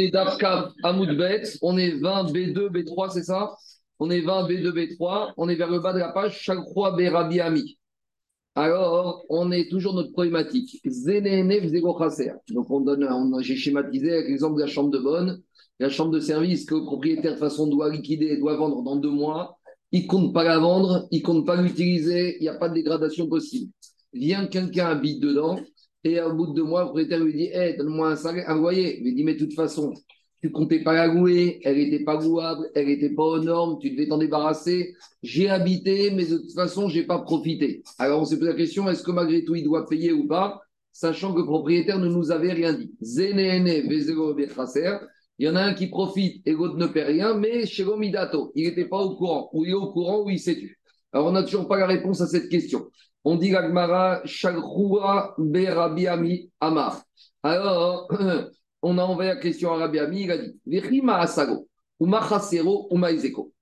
Et Dafkav Amoudbet, on est 20 B2, B3, c'est ça? On est 20 B2, B3, on est vers le bas de la page, croix Berabi Ami. Alors, on est toujours notre problématique. Donc, on donne, j'ai schématisé avec l'exemple de la chambre de bonne, la chambre de service que le propriétaire de façon doit liquider, doit vendre dans deux mois. Il compte pas la vendre, il compte pas l'utiliser, il n'y a pas de dégradation possible. Vient quelqu'un habite dedans, et au bout de deux mois, le propriétaire lui dit hey, Donne-moi un salaire, un loyer. Il lui dit Mais de toute façon, tu comptais pas la louer, elle n'était pas louable, elle n'était pas aux normes, tu devais t'en débarrasser. J'ai habité, mais de toute façon, je n'ai pas profité. Alors on s'est posé la question est-ce que malgré tout, il doit payer ou pas Sachant que le propriétaire ne nous avait rien dit. Il y en a un qui profite et l'autre ne paie rien, mais chez il n'était pas au courant. Ou il est au courant ou il sait tu. Alors on n'a toujours pas la réponse à cette question. On dit l'Agmara, Shagroua Berabiami Amar. Alors, on a envoyé la question à Rabbi Ami, il a dit Asago,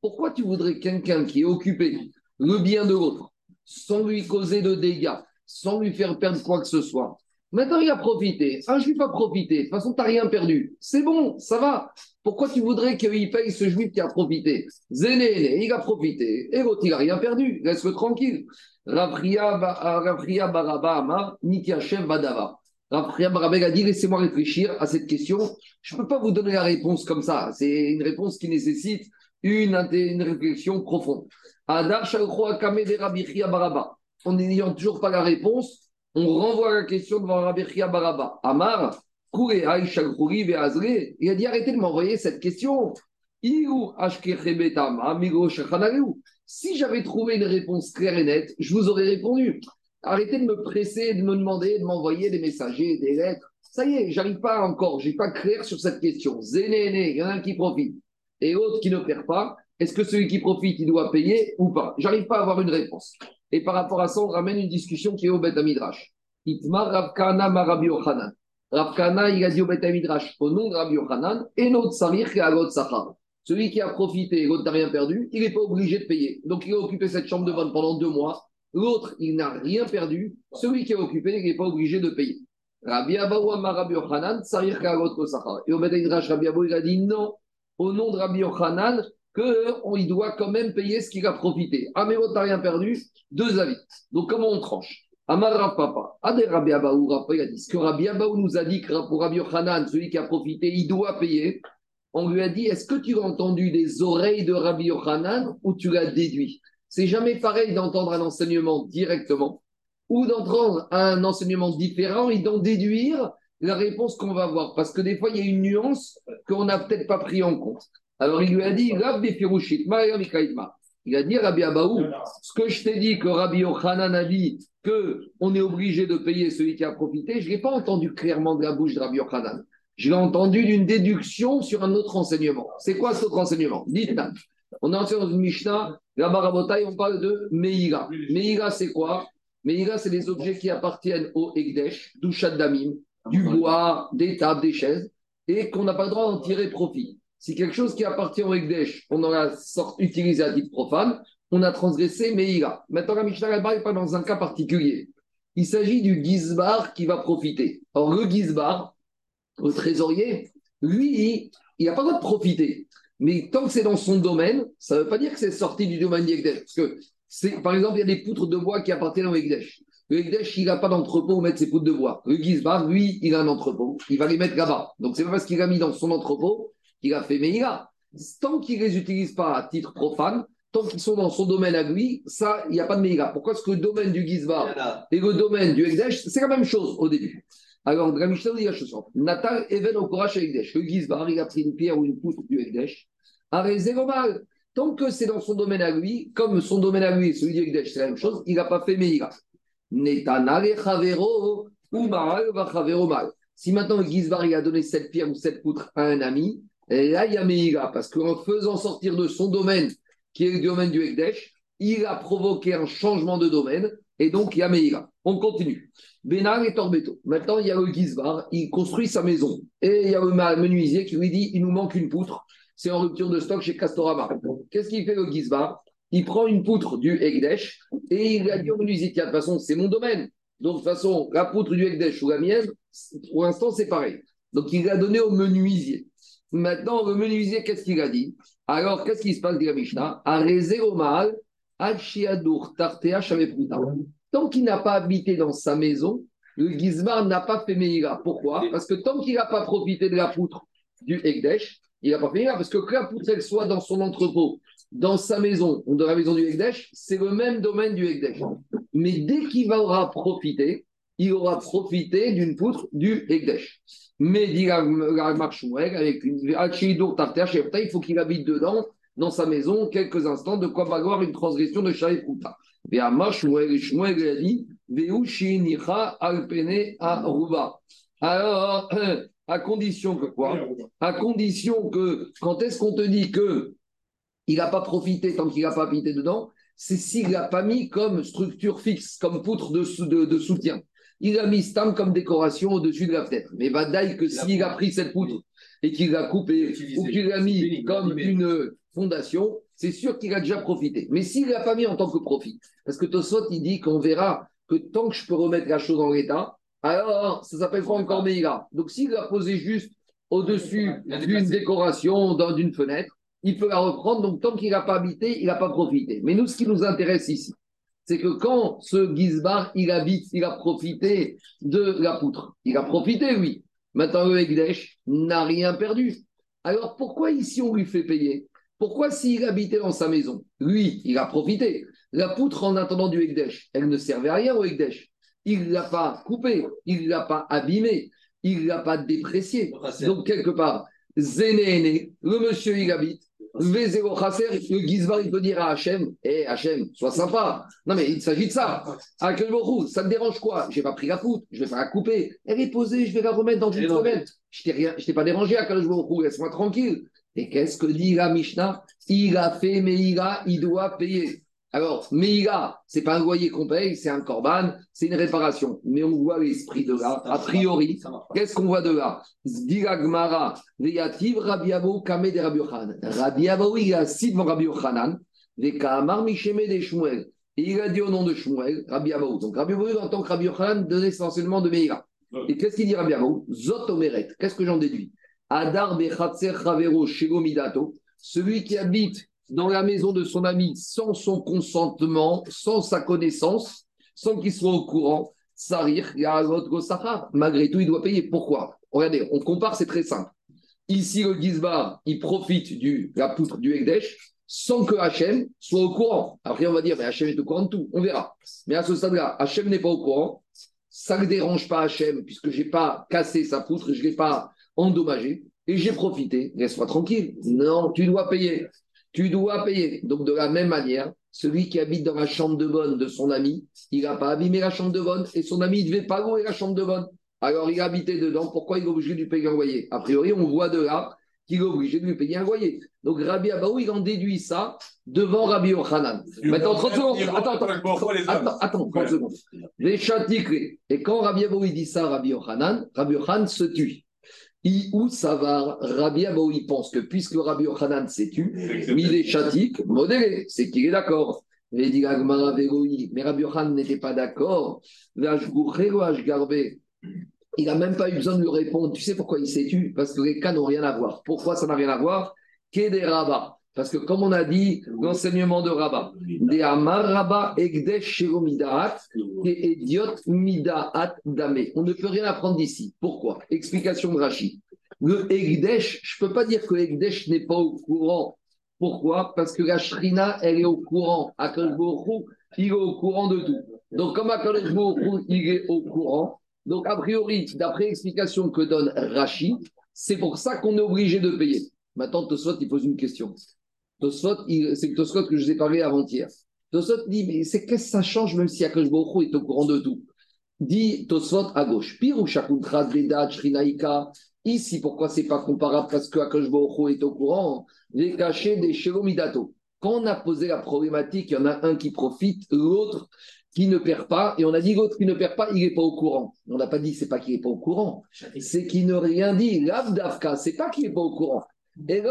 Pourquoi tu voudrais quelqu'un qui est occupé le bien de l'autre, sans lui causer de dégâts, sans lui faire perdre quoi que ce soit? Maintenant, il a profité. Un juif a profité. De toute façon, tu n'as rien perdu. C'est bon, ça va. Pourquoi tu voudrais qu'il paye ce juif qui a profité Zéné, il a profité. Et l'autre, il n'a rien perdu. Laisse-le tranquille. Ravria Baraba Amar, Nikiachev Badava. Ravria Baraba a dit laissez-moi réfléchir à cette question. Je ne peux pas vous donner la réponse comme ça. C'est une réponse qui nécessite une, une réflexion profonde. Adar Kame de Baraba. En n'ayant toujours pas la réponse, on renvoie la question devant Rabbi Baraba. Amar, il a dit arrêtez de m'envoyer cette question. Si j'avais trouvé une réponse claire et nette, je vous aurais répondu. Arrêtez de me presser, de me demander, de m'envoyer des messagers, des lettres. Ça y est, j'arrive pas encore, j'ai pas clair sur cette question. Zéné, il y en a un qui profite et l'autre qui ne perd pas. Est-ce que celui qui profite, il doit payer ou pas? J'arrive pas à avoir une réponse. Et par rapport à ça, on ramène une discussion qui est au Beth Midrash. Itmar Ravkana Marabi Yochanan. Ravkana, il a dit au Beth Midrash, au nom de Rabbi Yochanan, et notre Sarir qui Sachar. Celui qui a profité et l'autre n'a rien perdu, il n'est pas obligé de payer. Donc il a occupé cette chambre de vente pendant deux mois. L'autre, il n'a rien perdu. Celui qui a occupé, il n'est pas obligé de payer. Rabbi Abaou Rabbi Yochanan, a l'autre Sachar. Et au Beth Midrash, Rabbi Abou, il a dit non, au nom de Rabbi Yochanan, qu'il doit quand même payer ce qu'il a profité. Ah, mais n'a rien perdu, deux avis. Donc, comment on tranche? Amar Papa, Ade Rabbi Abaou, il a dit ce que Rabbi Abaou nous a dit que pour Rabbi Yochanan, celui qui a profité, il doit payer. On lui a dit est-ce que tu as entendu des oreilles de Rabbi Yochanan ou tu l'as déduit? C'est jamais pareil d'entendre un enseignement directement ou d'entendre un enseignement différent et d'en déduire la réponse qu'on va avoir. Parce que des fois, il y a une nuance qu'on n'a peut-être pas pris en compte. Alors il lui a dit Rabbi il a dit Rabbi Abaou, ce que je t'ai dit que Rabbi Yochanan a dit qu'on est obligé de payer celui qui a profité, je ne l'ai pas entendu clairement de la bouche de Rabbi Yochanan. Je l'ai entendu d'une déduction sur un autre enseignement. C'est quoi cet autre enseignement? Dites On est dans une Mishnah, la Barabotaï, on parle de Meïra. Meïra, c'est quoi? Meïra, c'est les objets qui appartiennent au Egdesh, du Damim, du bois, des tables, des chaises, et qu'on n'a pas le droit d'en tirer profit. Si quelque chose qui appartient au Ekdesh, on en a utilisé à titre profane, on a transgressé Meïra. Maintenant, la Mishnah n'est pas dans un cas particulier. Il s'agit du Gizbar qui va profiter. Or, le Gizbar, le trésorier, lui, il n'a pas le droit de profiter. Mais tant que c'est dans son domaine, ça ne veut pas dire que c'est sorti du domaine du Parce que, par exemple, il y a des poutres de bois qui appartiennent au Ekdesh. Le Ekdesh, il n'a pas d'entrepôt où mettre ses poutres de bois. Le Gizbar, lui, il a un entrepôt. Il va les mettre là-bas. Donc, c'est pas parce qu'il a mis dans son entrepôt qu'il a fait Meïra. Tant qu'il ne les utilise pas à titre profane, tant qu'ils sont dans son domaine à lui, ça, il n'y a pas de Meïra. Pourquoi est-ce que le domaine du Gizbar et le domaine du Ekdesh, c'est la même chose au début Alors, la Mishnah dit la chose Natal Even Okorash Ekdesh. Le Gizbar, il a pris une pierre ou une poutre du Ekdesh. mal. Tant que c'est dans son domaine à lui, comme son domaine à lui et celui du Ekdesh, c'est la même chose, il n'a pas fait Meïra. Netanale Chavero ou Baal va Chavero mal. Si maintenant le Gizbar il a donné cette pierre ou cette poutre à un ami, et là, il y a Meïra, parce qu'en faisant sortir de son domaine, qui est le domaine du Ekdesh, il a provoqué un changement de domaine, et donc il y a Meïra. On continue. Bénar et Torbeto. Maintenant, il y a le Gizbar, il construit sa maison. Et il y a le menuisier qui lui dit il nous manque une poutre. C'est en rupture de stock chez Castorama. Qu'est-ce qu'il fait le Gizbar? Il prend une poutre du Ekdesh et il a dit au menuisier tiens, de toute façon, c'est mon domaine. Donc, de toute façon, la poutre du Ekdesh ou la mienne, pour l'instant, c'est pareil. Donc il l'a donné au menuisier. Maintenant, le menuisier, qu'est-ce qu'il a dit? Alors, qu'est-ce qui se passe, dit la Mishnah? Tant qu'il n'a pas habité dans sa maison, le Gizmar n'a pas fait Meïra. Pourquoi? Parce que tant qu'il n'a pas profité de la poutre du Ekdesh, il n'a pas fait Meïra. Parce que que la poutre, elle soit dans son entrepôt, dans sa maison ou dans la maison du Ekdesh, c'est le même domaine du Ekdesh. Mais dès qu'il aura profité, il aura profité d'une poutre du Ekdesh. Mais dit la, avec une il faut qu'il habite dedans, dans sa maison, quelques instants, de quoi va avoir une transgression de Shaïfouta. Et à Shmuel a dit alors, à condition que quoi? À condition que, quand est-ce qu'on te dit que il n'a pas profité tant qu'il n'a pas habité dedans C'est s'il n'a pas mis comme structure fixe, comme poutre de, de, soutien. Il a mis stam comme décoration au-dessus de la fenêtre. Mais Badaï, que s'il a pris cette poutre et qu'il l'a coupée ou qu'il l'a mis comme une fondation, c'est sûr qu'il a déjà profité. Mais s'il ne l'a pas mis en tant que profit, parce que Tosot, il dit qu'on verra que tant que je peux remettre la chose en l'état, alors ça s'appelle pas encore Meïra. Donc s'il l'a posé juste au-dessus d'une décoration, dans d'une fenêtre, il peut la reprendre. Donc tant qu'il n'a pas habité, il n'a pas profité. Mais nous, ce qui nous intéresse ici, c'est que quand ce Gizbar, il habite, il a profité de la poutre. Il a profité, oui. Maintenant, le Egdesh n'a rien perdu. Alors pourquoi ici on lui fait payer? Pourquoi s'il habitait dans sa maison, lui, il a profité la poutre, en attendant du Ekdesh, elle ne servait à rien au Ekdesh. Il ne l'a pas coupé, il ne l'a pas abîmé, il ne l'a pas déprécié. Donc, quelque part, Zénéné, le monsieur, il habite. Le Gizbar, il peut dire à Hachem Hé eh, Hachem, sois sympa. Non, mais il s'agit de ça. ça te dérange quoi? Je n'ai pas pris la poutre, je vais pas la couper. Elle est posée, je vais la remettre dans une semaine. Je ne t'ai pas dérangé à Kalbourou, laisse-moi tranquille. Et qu'est-ce que dit la Mishnah? Il a fait, mais il, a, il doit payer. Alors, Meïga, ce n'est pas un loyer qu'on paye, c'est un corban, c'est une réparation. Mais on voit l'esprit de là. A priori, qu'est-ce qu'on voit de là? Diragmara, Veyativ, Rabiabo, Kame de Rabbi Rabiabo, il a cité Rabbi Yochanan, Vekamar, Misheme de Shmuel. Et il a dit au nom de Shmuel, Rabbi Donc Rabbi en tant que Rabbi Yochanan, donnait essentiellement de Meïga. Et qu'est-ce qu'il dit Rabbi Zot Omeret. Qu'est-ce que j'en déduis? Adar Bechatser Ravero Shegomidato, celui qui habite dans la maison de son ami sans son consentement, sans sa connaissance, sans qu'il soit au courant, Sarir, malgré tout, il doit payer. Pourquoi? Regardez, on compare, c'est très simple. Ici, le Gizbar, il profite de la poutre du Ekdesh sans que Hachem soit au courant. Après, on va dire, mais Hachem est au courant de tout. On verra. Mais à ce stade-là, Hachem n'est pas au courant. Ça ne dérange pas Hachem, puisque je n'ai pas cassé sa poutre, je ne l'ai pas endommagé. Et j'ai profité. Laisse-moi tranquille. Non, tu dois payer tu dois payer. Donc, de la même manière, celui qui habite dans la chambre de bonne de son ami, il n'a pas abîmé la chambre de bonne et son ami ne devait pas louer la chambre de bonne. Alors, il a habité dedans. Pourquoi il est obligé de lui payer un loyer? A priori, on voit de là qu'il est obligé de lui payer un loyer. Donc, Rabbi Abaou, il en déduit ça devant Rabbi Yochanan. Maintenant, 30 secondes. Attends, attends, attends, 30 secondes. Les Et quand Rabbi Abaou, il dit ça Rabbi Yochanan, Rabbi Yochanan se tue où ça va Rabbi Abou, il pense que puisque Rabbi Yochanan s'est tu, est chatique, modéré, c'est qu'il est d'accord. Mais Rabbi Yochanan n'était pas d'accord. Il n'a même pas eu besoin de lui répondre. Tu sais pourquoi il s'est tu? Parce que les cas n'ont rien à voir. Pourquoi ça n'a rien à voir? Des Rabat. Parce que comme on a dit, l'enseignement de Rabat, des Amar Egdesh et Dame. On ne peut rien apprendre d'ici. Pourquoi? Explication de Rachid. Le Egdesh, je ne peux pas dire que Egdesh n'est pas au courant. Pourquoi? Parce que la Shrina, elle est au courant. Akal il est au courant de tout. Donc, comme Akal il est au courant, donc a priori, d'après l'explication que donne Rachid, c'est pour ça qu'on est obligé de payer. Maintenant, Tosfot, il pose une question. Tosfot, c'est Tosfot que je vous ai parlé avant-hier. Tosfot dit, mais c'est qu'est-ce que ça change même si Akash est au courant de tout? Dit Tosfot à gauche. Pire ou Shakuntras, Vedat, Shrinaïka. Ici, pourquoi c'est pas comparable? Parce que Akash est au courant. Les cachés des Shelomidato. Quand on a posé la problématique, il y en a un qui profite, l'autre qui ne perd pas, et on a dit l'autre qui ne perd pas, il n'est pas au courant. On n'a pas dit c'est pas qu'il n'est pas au courant, c'est qu'il ne rien dit. L'Avdavka, c'est pas qu'il n'est pas au courant. Et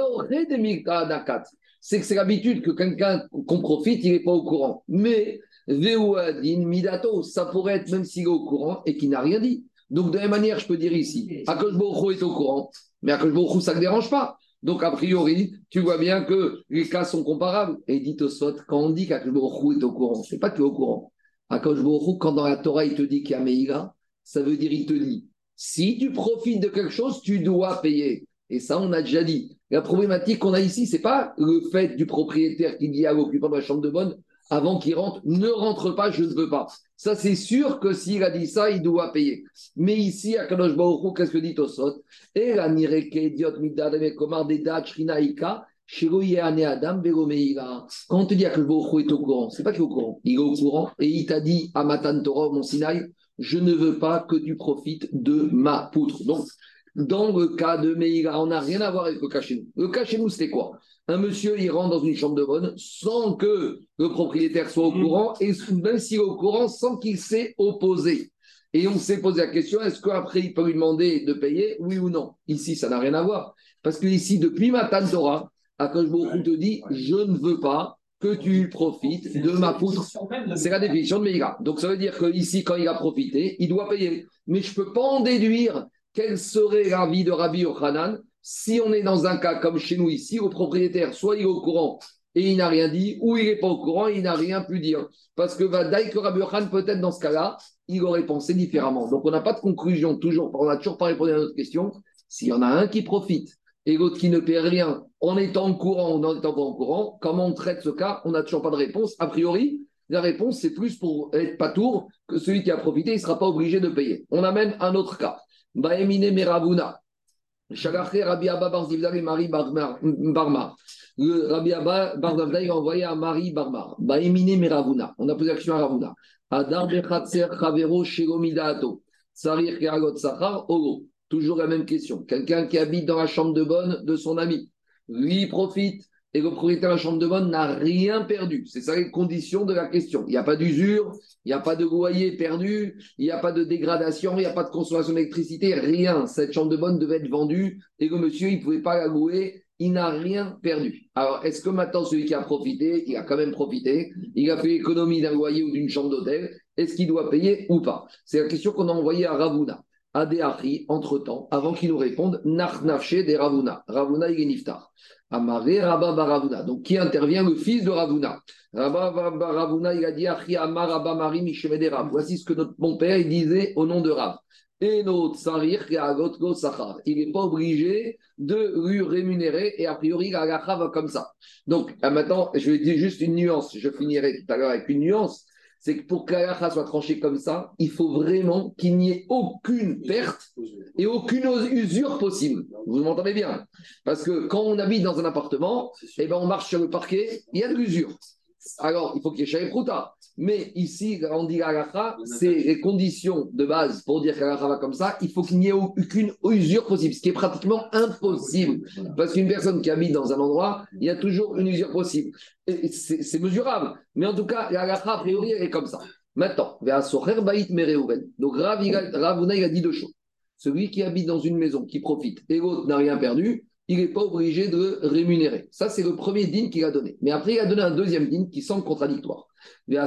c'est que c'est l'habitude que quelqu'un qu'on profite, il n'est pas au courant. Mais Midato, ça pourrait être même s'il est au courant et qu'il n'a rien dit. Donc, de la même manière, je peux dire ici, Akash est au courant, mais Akash ça ne dérange pas. Donc, a priori, tu vois bien que les cas sont comparables. Et dit au Sot, quand on dit qu'Akash est au courant, ce n'est pas qu'il est au courant. Akash quand dans la Torah, il te dit qu'il y a Meïga, ça veut dire il te dit, si tu profites de quelque chose, tu dois payer. Et ça, on a déjà dit. La problématique qu'on a ici, ce n'est pas le fait du propriétaire qui dit à l'occupant de la chambre de bonne, avant qu'il rentre, ne rentre pas, je ne veux pas. Ça, c'est sûr que s'il a dit ça, il doit payer. Mais ici, à Kadosh qu'est-ce que dit Tosot? Quand on te dit que le est au courant, c'est pas qu'il est au courant, il est au courant et il t'a dit à Matan Torah, mon Sinaï, je ne veux pas que tu profites de ma poutre. Donc, dans le cas de Meïga, on n'a rien à voir avec le nous. Le nous, c'était quoi? Un monsieur, il rentre dans une chambre de bonne sans que le propriétaire soit au mm. courant, et même s'il est au courant, sans qu'il s'est opposé. Et on s'est posé la question, est-ce qu'après, il peut lui demander de payer, oui ou non? Ici, ça n'a rien à voir. Parce que ici, depuis Matan Torah, Akashbohu te dit, je ne veux pas que tu profites de ma poutre. C'est la définition de Meïga. Donc ça veut dire qu'ici, quand il a profité, il doit payer. Mais je ne peux pas en déduire quelle serait l'avis de Rabbi Yochanan si on est dans un cas comme chez nous ici, au propriétaire, soit il est au courant et il n'a rien dit, ou il n'est pas au courant et il n'a rien pu dire. Parce que Vadaï que peut-être dans ce cas-là, il aurait pensé différemment. Donc on n'a pas de conclusion, toujours, on n'a toujours pas répondu à notre question. S'il y en a un qui profite et l'autre qui ne paie rien en étant au courant ou en étant pas au courant, comment on traite ce cas? On n'a toujours pas de réponse. A priori, la réponse, c'est plus pour être pas tour que celui qui a profité, il ne sera pas obligé de payer. On amène un autre cas. Baemine Meravuna. Shagaché Rabbi Abba Barzivdar et Marie Barmar. Le Rabbi Abba Barzivdar a envoyé à Marie Barmar. Baemine Meravuna. On a posé la question à Ravuna. Adar Bechatser Chavero Shegomidato. Sarir Keragot Sachar Olo. Toujours la même question. Quelqu'un qui habite dans la chambre de bonne de son ami. Lui profite et le propriétaire de la chambre de bonne n'a rien perdu. C'est ça les conditions de la question. Il n'y a pas d'usure, il n'y a pas de loyer perdu, il n'y a pas de dégradation, il n'y a pas de consommation d'électricité, rien. Cette chambre de bonne devait être vendue et le monsieur, il ne pouvait pas la louer, il n'a rien perdu. Alors, est-ce que maintenant, celui qui a profité, il a quand même profité, il a fait l'économie d'un loyer ou d'une chambre d'hôtel, est-ce qu'il doit payer ou pas? C'est la question qu'on a envoyée à Ravuna. Adéari, entre-temps, avant qu'il nous réponde, Nachnafché des Ravuna. Ravuna, il est niftar. Amaré Rabba Baravuna. Donc, qui intervient Le fils de Ravuna? Rabba Baravuna, il a dit Achi Amar Rabba Mari Mishemedera. Voici ce que notre, mon père il disait au nom de Rav. Et notre Sarir. Il n'est pas obligé de lui rémunérer et a priori, la va comme ça. Donc, maintenant, je vais dire juste une nuance. Je finirai tout à l'heure avec une nuance c'est que pour que soit tranchée comme ça, il faut vraiment qu'il n'y ait aucune perte et aucune usure possible. Vous m'entendez bien? Parce que quand on habite dans un appartement, eh ben on marche sur le parquet, il y a de l'usure. Alors, il faut qu'il y ait Shaepruta. Mais ici, on dit l'agacha, c'est les conditions de base pour dire qu'agacha va comme ça. Il faut qu'il n'y ait aucune usure possible, ce qui est pratiquement impossible. Parce qu'une personne qui habite dans un endroit, il y a toujours une usure possible. C'est mesurable. Mais en tout cas, l'agacha, a priori, elle est comme ça. Maintenant, donc Ravuna, il a dit deux choses. Celui qui habite dans une maison, qui profite, et l'autre n'a rien perdu, il n'est pas obligé de rémunérer. Ça, c'est le premier din qu'il a donné. Mais après, il a donné un deuxième din qui semble contradictoire. Il y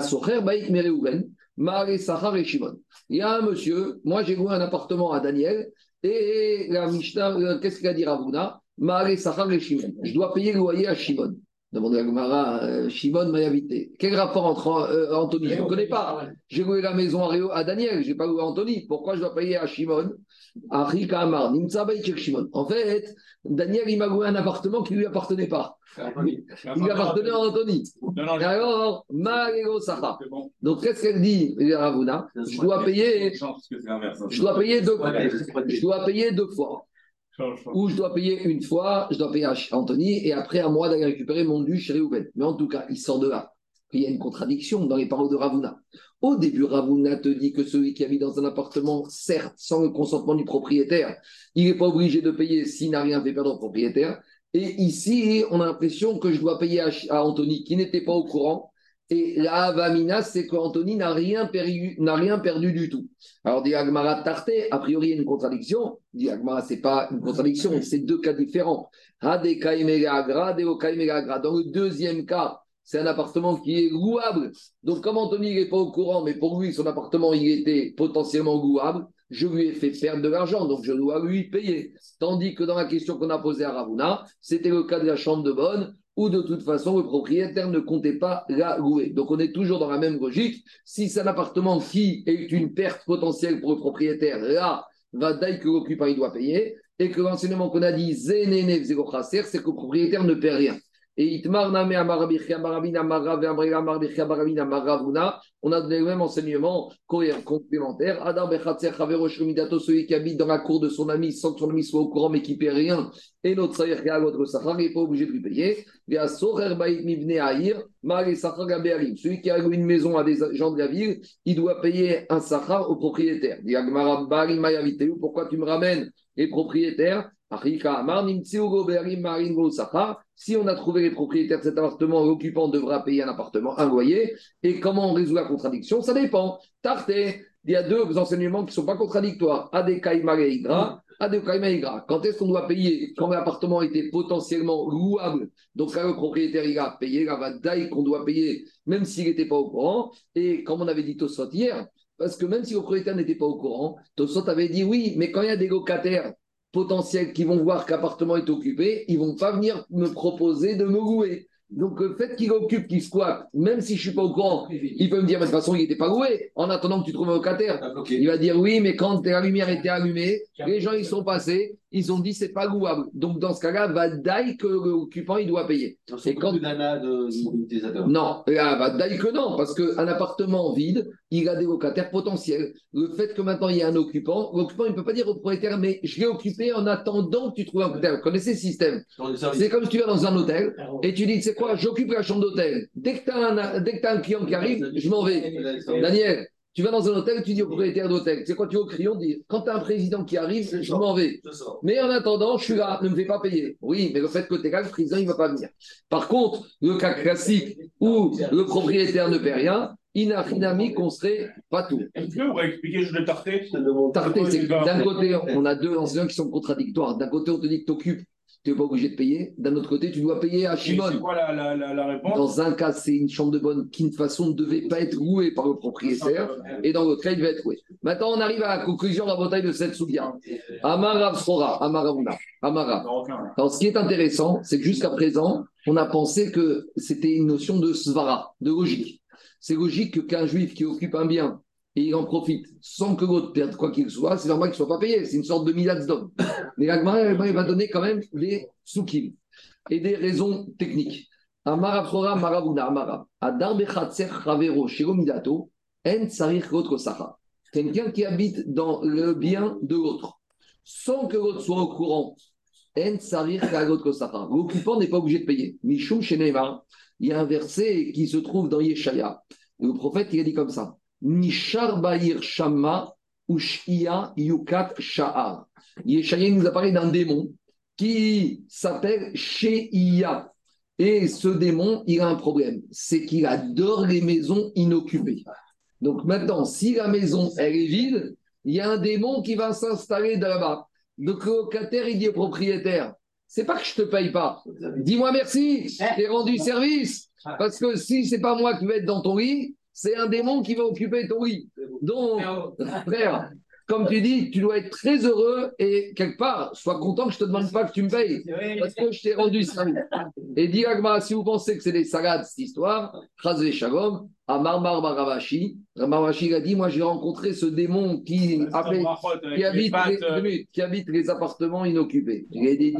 a un monsieur, moi j'ai loué un appartement à Daniel, et la Mishnah, euh, qu'est-ce qu'il a dit Ravuna Je dois payer le loyer à Shimon. Demande à Gomara, euh, Shimon m'a invité. Quel rapport entre euh, Anthony? Je ne connais pas. J'ai loué la maison à, à Daniel, je n'ai pas loué à Anthony. Pourquoi je dois payer à Shimon? En fait, Daniel, il m'a loué un appartement qui ne lui appartenait pas. Il appartenait à Anthony. Et alors, Donc, qu'est-ce qu'elle dit, Ravuna? Je dois payer. Je dois payer deux fois. Je dois payer deux fois. Ou je dois payer une fois, je dois payer à Anthony, et après à moi d'aller récupérer mon dû chez Réhouven. Mais en tout cas, il sort de là. Il y a une contradiction dans les paroles de Ravuna. Au début, Ravuna te dit que celui qui habite dans un appartement, certes, sans le consentement du propriétaire, il n'est pas obligé de payer s'il n'a rien fait perdre au propriétaire. Et ici, on a l'impression que je dois payer à Anthony qui n'était pas au courant et la Avamina, c'est qu'Anthony n'a rien, perdu, rien perdu du tout. Alors, dit Agmara a priori, il une contradiction. Dit ce n'est pas une contradiction, c'est deux cas différents. Dans le deuxième cas, c'est un appartement qui est louable. Donc, comme Anthony n'est pas au courant, mais pour lui, son appartement, il était potentiellement louable, je lui ai fait perdre de l'argent, donc je dois lui payer. Tandis que dans la question qu'on a posée à Ravuna, c'était le cas de la chambre de bonne, où de toute façon, le propriétaire ne comptait pas la louer. Donc, on est toujours dans la même logique. Si c'est un appartement qui est une perte potentielle pour le propriétaire, là, va que l'occupant il doit payer. Et que l'enseignement qu'on a dit, c'est que le propriétaire ne paie rien. Et Itmar Name on a donné le même enseignement complémentaire. Adam celui qui habite dans la cour de son ami sans que son ami soit au courant mais qui paie rien. Et notre Saïr l'autre Sachar n'est pas obligé de lui payer. Celui qui a une maison à des gens de la ville, il doit payer un Sachar au propriétaire. Pourquoi tu me ramènes les propriétaires? Si on a trouvé les propriétaires de cet appartement, l'occupant devra payer un appartement, un loyer. Et comment on résout la contradiction? Ça dépend. Tarté, il y a deux enseignements qui ne sont pas contradictoires. Adekaïma et. Igra. Quand est-ce qu'on doit payer? Quand l'appartement était potentiellement louable. Donc là, le propriétaire, il a payé la qu'on doit payer, même s'il n'était pas au courant. Et comme on avait dit Tosot hier, parce que même si le propriétaire n'était pas au courant, Tosot avait dit oui, mais quand il y a des locataires potentiels qui vont voir qu'appartement est occupé, ils vont pas venir me proposer de me louer. Donc, le fait qu'il occupe, qu'il squatte, même si je ne suis pas au courant, il peut me dire, de toute façon, il n'était pas loué, en attendant que tu trouves un locataire. Ah, il va dire, oui, mais quand la lumière était allumée, les gens, ils sont passés, ils ont dit, c'est pas louable. Donc, dans ce cas-là, va d'aille que l'occupant, il doit payer. C'est quand... de Non, va d'aille que non, parce qu'un appartement vide, il a des locataires potentiels. Le fait que maintenant, il y a un occupant, l'occupant, il ne peut pas dire au propriétaire, mais je l'ai occupé en attendant que tu trouves un locataire. Vous connaissez le système C'est comme si tu vas dans un hôtel et tu dis, c'est quoi, j'occupe la chambre d'hôtel. Dès que tu as, un client qui arrive, je m'en vais. Daniel, tu vas dans un hôtel, tu dis au propriétaire d'hôtel, c'est quoi tu vas au crayon, dis, quand tu as un président qui arrive, je m'en vais. Mais en attendant, je suis là, ne me fais pas payer. Oui, mais le fait que tu es là, le président, il ne va pas venir. Par contre, le cas classique où le propriétaire ne paie rien, inafinami qu'on serait pas tout. Est-ce que vous expliquer juste le tarté Tarté, c'est que d'un côté, on a deux enseignants qui sont contradictoires. D'un côté, on te dit que tu occupes tu n'es pas obligé de payer. D'un autre côté, tu dois payer à Shimon. C'est quoi la, la, la, réponse? Dans un cas, c'est une chambre de bonne qui, de toute façon, ne devait pas être louée par le propriétaire. Et dans l'autre cas, il devait être loué. Maintenant, on arrive à la conclusion de la bataille de cette soudia. Amara Sora, Amara Amara. Alors, ce qui est intéressant, c'est que jusqu'à présent, on a pensé que c'était une notion de svara, de logique. C'est logique qu'un juif qui occupe un bien et il en profite sans que l'autre perde quoi qu'il soit, c'est normal qu'il ne soit pas payé. C'est une sorte de milats d'homme. Mais l'Agmara, elle va donner quand même des soukim et des raisons techniques. Maravuna. Adar en sarir sacha. Quelqu'un qui habite dans le bien de l'autre, sans que l'autre soit au courant, en sarir sacha. L'occupant n'est pas obligé de payer. Mishum shenema. Il y a un verset qui se trouve dans Yeshaya. Le prophète, il a dit comme ça. Nishar Bahir Shama Ushia Yukat Sha'ar. Yeshaya nous a parlé d'un démon qui s'appelle Sheia. Et ce démon, il a un problème, c'est qu'il adore les maisons inoccupées. Donc maintenant, si la maison, elle est vide, il y a un démon qui va s'installer là-bas. Donc le locataire, il dit au propriétaire, c'est pas que je te paye pas. Dis-moi merci, j'ai rendu service. Parce que si c'est pas moi qui vais être dans ton lit, c'est un démon qui va occuper ton lit. Donc, frère, comme tu dis, tu dois être très heureux et quelque part, sois content que je ne te demande pas que tu me payes parce que je t'ai rendu service. Et dis si vous pensez que c'est des salades cette histoire, Chazé Shalom, à Marmar Baravashi, Baravashi a dit Moi j'ai rencontré ce démon qui, qui, habite les, qui, habite les, appartements inoccupés. Il a dit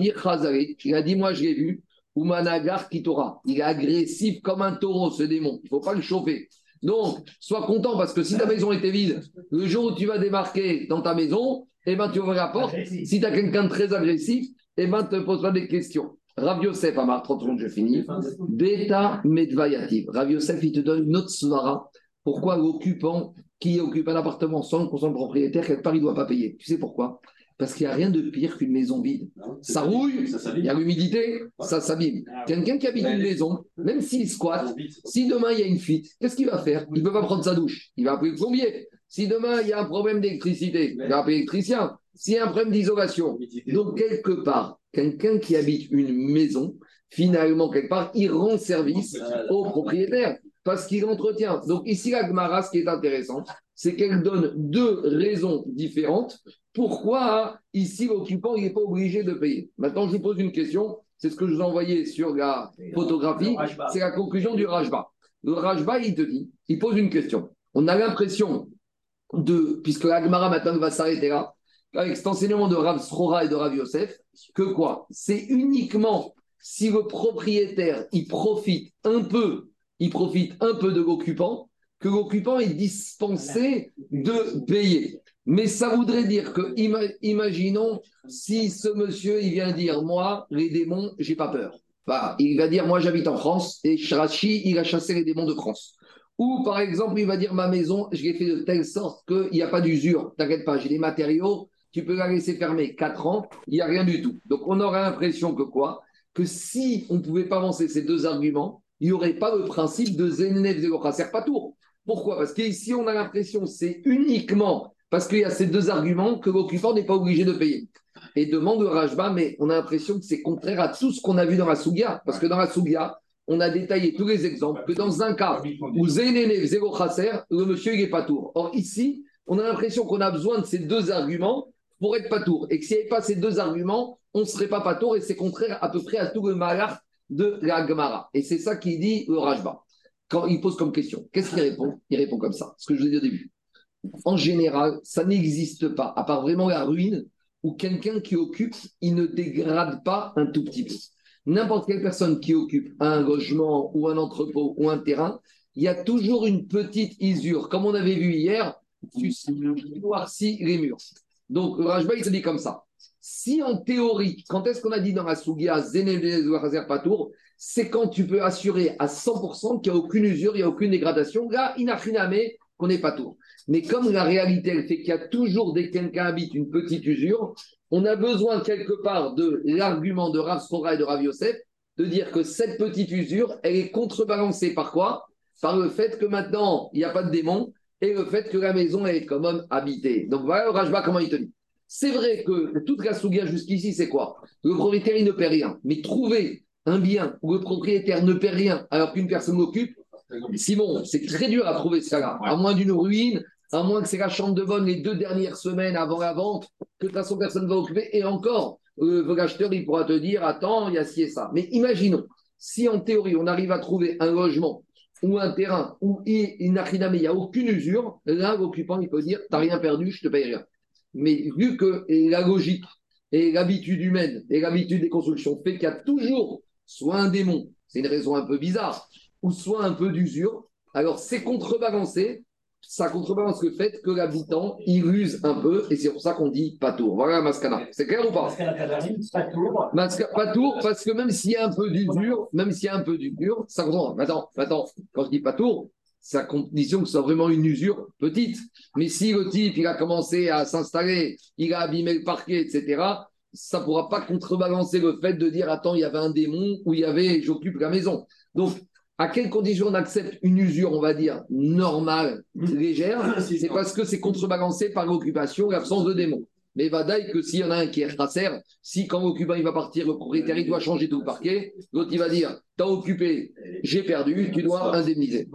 il a dit Moi je l'ai vu, Oumanagar Kitora. Il est agressif comme un taureau ce démon, il ne faut pas le chauffer. Donc, sois content parce que si ta maison était vide, le jour où tu vas débarquer dans ta maison, eh ben, tu ouvres la porte. Si tu as quelqu'un de très agressif, eh ben, te pose pas des questions. Rav Yosef, Amar, 30 secondes, je finis. Beta Medvayativ. Rav Yosef, il te donne une autre svara. Pourquoi l'occupant qui occupe un appartement sans son propriétaire, quelque part, il ne doit pas payer Tu sais pourquoi? Parce qu'il n'y a rien de pire qu'une maison vide. ça rouille, il y a l'humidité, ça s'abîme. Ah Quelqu'un qui habite une maison, même s'il squatte, si demain il y a une fuite, qu'est-ce qu'il va faire? Il ne peut pas prendre sa douche. Il va appeler le plombier. Si demain il y a un problème d'électricité, il va appeler l'électricien. S'il y a un problème d'isolation. Donc, quelque part, quelqu'un qui habite une maison, finalement, quelque part, il rend service au propriétaire parce qu'il entretient. Donc ici, la Gemara, ce qui est intéressant, c'est qu'elle donne deux raisons différentes. Pourquoi ici l'occupant n'est pas obligé de payer? Maintenant, je vous pose une question. C'est ce que je vous ai envoyé sur la photographie. C'est la conclusion du Rajba. Le Rajba, il te dit, il pose une question. On a l'impression de, puisque la Gemara maintenant va s'arrêter là, avec cet enseignement de Rav Srora et de Rav Yosef, que quoi? C'est uniquement si le propriétaire il profite un peu, il profite un peu de l'occupant, que l'occupant est dispensé de payer. Mais ça voudrait dire que, imaginons, si ce monsieur, il vient dire, moi, les démons, j'ai pas peur. Il va dire, moi, j'habite en France et Shrachi, il a chassé les démons de France. Ou, par exemple, il va dire, ma maison, je l'ai fait de telle sorte qu'il n'y a pas d'usure. T'inquiète pas, j'ai des matériaux, tu peux la laisser fermer 4 ans, il n'y a rien du tout. Donc, on aura l'impression que quoi? Que si on ne pouvait pas avancer ces deux arguments, il n'y aurait pas le principe de Zenev Zelochaser tour. Pourquoi? Parce qu'ici, on a l'impression c'est uniquement parce qu'il y a ces deux arguments que l'occupant n'est pas obligé de payer. Et demande le Rajba, mais on a l'impression que c'est contraire à tout ce qu'on a vu dans la Sougia. Parce que dans la Sougia, on a détaillé tous les exemples que dans un cas où Zenev Zelochaser, le monsieur, n'est pas tour. Or, ici, on a l'impression qu'on a besoin de ces deux arguments pour être pas tour. Et que s'il n'y avait pas ces deux arguments, on ne serait pas pas tour et c'est contraire à peu près à tout le malach de la Gemara. Et c'est ça qui dit le Rajba. Quand il pose comme question, qu'est-ce qu'il répond? Il répond comme ça, ce que je vous ai dit au début. En général, ça n'existe pas, à part vraiment la ruine, où quelqu'un qui occupe, il ne dégrade pas un tout petit peu. N'importe quelle personne qui occupe un logement ou un entrepôt ou un terrain, il y a toujours une petite isure. Comme on avait vu hier, tu noircis les murs. Donc, le Rajba, il se dit comme ça. Si en théorie, quand est-ce qu'on a dit dans la Sougia, Patour, c'est quand tu peux assurer à 100% qu'il n'y a aucune usure, il n'y a aucune dégradation. Là, inachiname, qu'on n'est pas tour. Mais comme la réalité, elle fait qu'il y a toujours, dès que quelqu'un habite, une petite usure, on a besoin quelque part de l'argument de Rav Sora et de Rav Yosef de dire que cette petite usure, elle est contrebalancée par quoi? Par le fait que maintenant, il n'y a pas de démon, et le fait que la maison est quand même habitée. Donc voilà Rajba, comment il te dit. C'est vrai que toute la souga jusqu'ici, c'est quoi? Le propriétaire, il ne paie rien. Mais trouver un bien où le propriétaire ne paie rien alors qu'une personne l'occupe, Simon, c'est très dur à trouver ce cas-là. À moins d'une ruine, à moins que c'est la chambre de bonne les deux dernières semaines avant la vente, que de toute façon personne ne va occuper. Et encore, le acheteur, il pourra te dire, attends, il y a ci et ça. Mais imaginons, si en théorie, on arrive à trouver un logement ou un terrain où il, n'y a aucune usure, là, l'occupant, il peut dire T'as rien perdu, je te paye rien. Mais vu que la logique et l'habitude humaine et l'habitude des constructions fait qu'il y a toujours soit un démon, c'est une raison un peu bizarre, ou soit un peu d'usure, alors c'est contrebalancé ça contrebalance le fait que l'habitant, il use un peu, et c'est pour ça qu'on dit pas tour. Voilà Mascana. C'est clair ou pas? Pas tour, parce que même s'il y a un peu d'usure, même s'il y a un peu d'usure, ça comprend. Maintenant, maintenant, quand je dis pas à condition que ce soit vraiment une usure petite. Mais si le type, il a commencé à s'installer, il a abîmé le parquet, etc., ça ne pourra pas contrebalancer le fait de dire attends, il y avait un démon ou il y avait j'occupe la maison. Donc, à quelles conditions on accepte une usure, on va dire, normale, légère? C'est parce que c'est contrebalancé par l'occupation, l'absence de démons. Mais va dire que s'il y en a un qui est tracer, si quand l'occupant il va partir, le propriétaire il doit changer tout le parquet, l'autre il va dire T'as occupé, j'ai perdu, tu dois indemniser.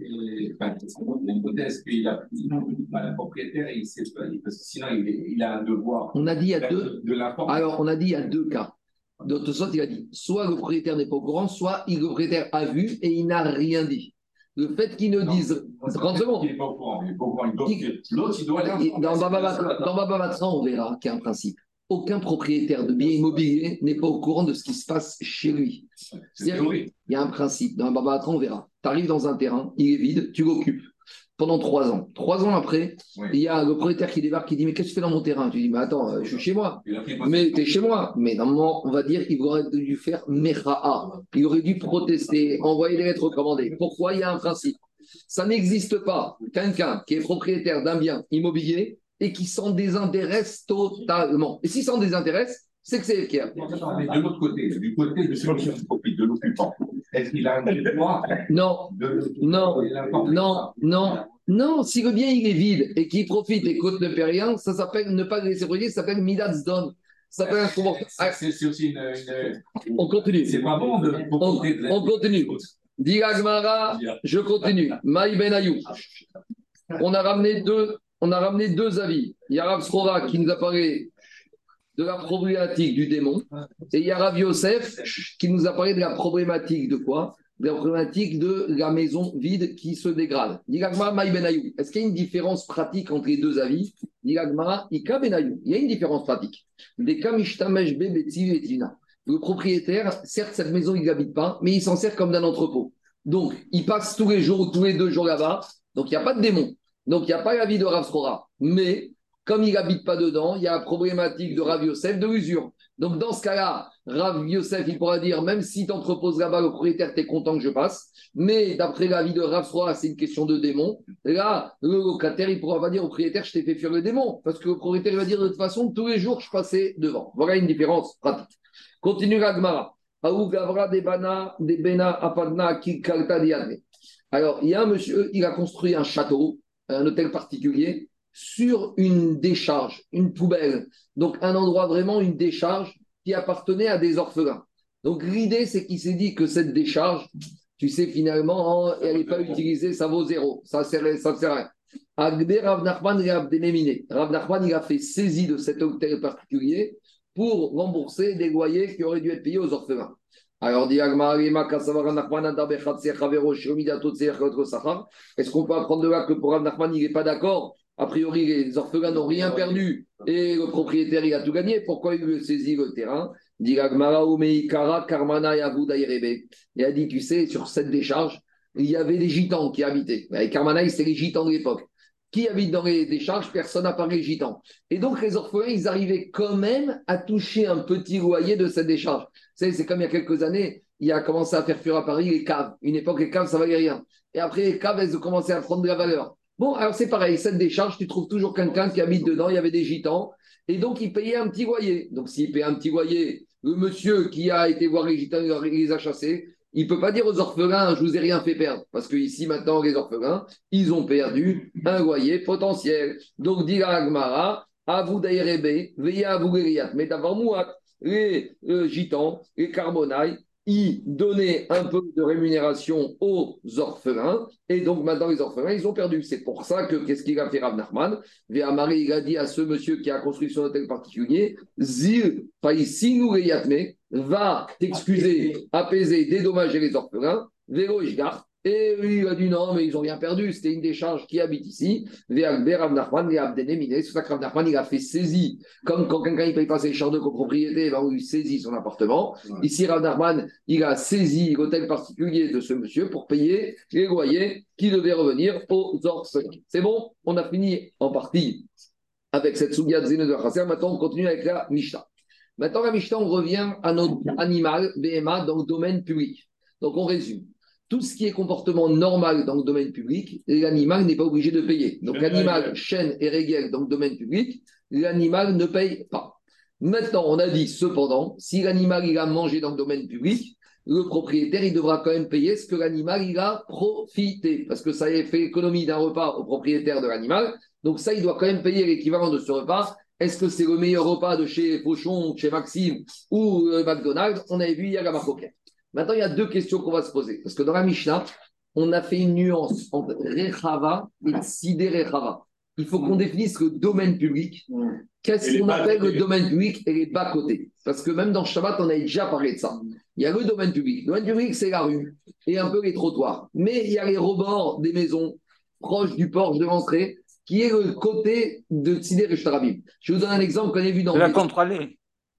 L'hypothèse qu'il a le propriétaire, parce que sinon il a un devoir. On a dit à deux. Alors on a dit à deux cas. D'autre sorte, il a dit soit le propriétaire n'est pas au courant, soit le propriétaire a vu et il n'a rien dit. Le fait qu'il ne dise. 30 secondes. Il n'est pas au courant. Il n'est pas au courant. L'autre, il doit Dans Baba Matra, on verra qu'il y a un principe. Aucun propriétaire de biens immobiliers n'est pas au courant de ce qui se passe chez lui. C'est-à-dire qu'il y a un principe. Dans Baba Matra, on verra. Tu arrives dans un terrain, il est vide, tu l'occupes pendant trois ans. Trois ans après, il y a le propriétaire qui débarque qui dit Mais qu'est-ce que tu fais dans mon terrain? Tu dis Mais attends, euh, je suis chez moi. Mais tu es chez moi. Mais normalement, on va dire qu'il aurait dû faire Mecha'a. Il aurait dû protester, envoyer des lettres recommandées. Pourquoi? Il y a un principe Ça n'existe pas quelqu'un qui est propriétaire d'un bien immobilier et qui s'en désintéresse totalement. Et s'il s'en désintéresse, c'est que c'est. Mais de l'autre côté, du côté de celui qui profite de l'occupant, est-ce qu'il a un droit Non, non, non, non, non. Si le bien il est vide et qu'il profite et côte ne paie rien, ça s'appelle ne pas laisser briller, ça s'appelle Midas Don. Ça s'appelle un comportement. Ah, C'est aussi une. une- on continue. C'est pas bon de. On, continue. Dit Agmara, je continue. Maï Ben Ayou. On a ramené deux, on a ramené deux avis. Il y a Rav Srora qui nous a parlé de la problématique du démon. Et il y a Rav Yosef qui nous a parlé de la problématique de quoi? La problématique de la maison vide qui se dégrade. Est-ce qu'il y a une différence pratique entre les deux avis? Il y a une différence pratique. Le propriétaire, certes, cette maison, il n'habite pas, mais il s'en sert comme d'un entrepôt. Donc, il passe tous les jours ou tous les deux jours là-bas. Donc, il n'y a pas de démon. Donc, il n'y a pas la vie de Rav. Mais, comme il n'habite pas dedans, il y a la problématique de Rav Yosef de l'usure. Donc, dans ce cas-là, Rav Yosef, il pourra dire, même si tu entreposes là-bas, le propriétaire, tu es content que je passe. Mais, d'après l'avis de Rav c'est une question de démon. Là, le locataire, il pourra pas dire au propriétaire, je t'ai fait fuir le démon. Parce que le propriétaire il va dire, de toute façon, tous les jours, je passais devant. Voilà une différence pratique. Continue Diane. Alors, il y a un monsieur, il a construit un château, un hôtel particulier, sur une décharge, une poubelle. Donc, un endroit vraiment, une décharge qui appartenait à des orphelins. Donc, l'idée, c'est qu'il s'est dit que cette décharge, tu sais, finalement, hein, elle n'est pas utilisée, ça vaut zéro. Ça ne sert, ça sert à rien. Rav Nachman il a dénominé. Rav Nachman, il a fait saisie de cet hôtel particulier pour rembourser des loyers qui auraient dû être payés aux orphelins. Alors, dit. Est-ce qu'on peut apprendre de là que pour Rav Nachman, il n'est pas d'accord A priori, les orphelins n'ont rien perdu et le propriétaire, il a tout gagné. Pourquoi il veut saisir le terrain? Il a dit, tu sais, sur cette décharge, il y avait des gitans qui habitaient. Et Karmana, c'était les gitans de l'époque. Qui habite dans les décharges? Personne n'a parlé gitans. Et donc, les orphelins, ils arrivaient quand même à toucher un petit loyer de cette décharge. C'est comme il y a quelques années, il a commencé à faire fuir à Paris les caves. Une époque, les caves, ça valait rien. Et après, les caves, elles ont commencé à prendre de la valeur. Bon, alors c'est pareil, cette décharge, tu trouves toujours quelqu'un qui habite dedans, il y avait des gitans, et donc il payait un petit loyer. Donc s'il payait un petit loyer, le monsieur qui a été voir les gitans, il les a chassés, il ne peut pas dire aux orphelins, je vous ai rien fait perdre. Parce que ici, maintenant, les orphelins, ils ont perdu un loyer potentiel. Donc, dit Agmara, à vous d'aérebe, veillez à vous. Mais d'abord, moi, les euh, gitans, les carbonailles, ils donnaient un peu de rémunération aux orphelins. Et donc, maintenant, les orphelins, ils ont perdu. C'est pour ça que, qu'est-ce qu'il a fait Rav Nachman? Marie, il a dit à ce monsieur qui a construit son hôtel particulier, Zil, Païsinou va t'excuser, apaiser, dédommager les orphelins, vélo Ishgar. Et lui, il a dit non, mais ils n'ont rien perdu, c'était une décharge qui habite ici. C'est ça que Rav il a fait saisie. Comme quand quelqu'un ne paye pas ses charges de copropriété, ben, il saisit son appartement. Ici, Rav il a saisi l'hôtel particulier de ce monsieur pour payer les loyers qui devaient revenir aux orphelins. C'est bon, on a fini en partie avec cette Sougia de Zéné de. Maintenant, on continue avec la Mishnah. Maintenant, la Mishnah, on revient à notre animal, BMA, dans le domaine public. Donc, on résume. Tout ce qui est comportement normal dans le domaine public, l'animal n'est pas obligé de payer. Donc, l'animal, chaîne et régale dans le domaine public, l'animal ne paye pas. Maintenant, on a dit, cependant, si l'animal, il a mangé dans le domaine public, le propriétaire, il devra quand même payer ce que l'animal, il a profité. Parce que ça a fait économie d'un repas au propriétaire de l'animal. Donc, ça, il doit quand même payer l'équivalent de ce repas est-ce que c'est le meilleur repas de chez Fauchon, chez Maxime ou euh, McDonald's? On avait vu hier à Marcoquet. Maintenant, il y a deux questions qu'on va se poser. Parce que dans la Mishnah, on a fait une nuance entre Rechava et Sidé Rechava. Il faut qu'on définisse le domaine public. Qu'est-ce qu'on appelle le domaine public et les bas côtés? Parce que même dans Shabbat, on avait déjà parlé de ça. Il y a le domaine public. Le domaine public, c'est la rue et un peu les trottoirs. Mais il y a les rebords des maisons proches du porche de l'entrée qui est le côté de Tzidé et Shtarabim. Je vous donne un exemple qu'on a vu dans la Médecin.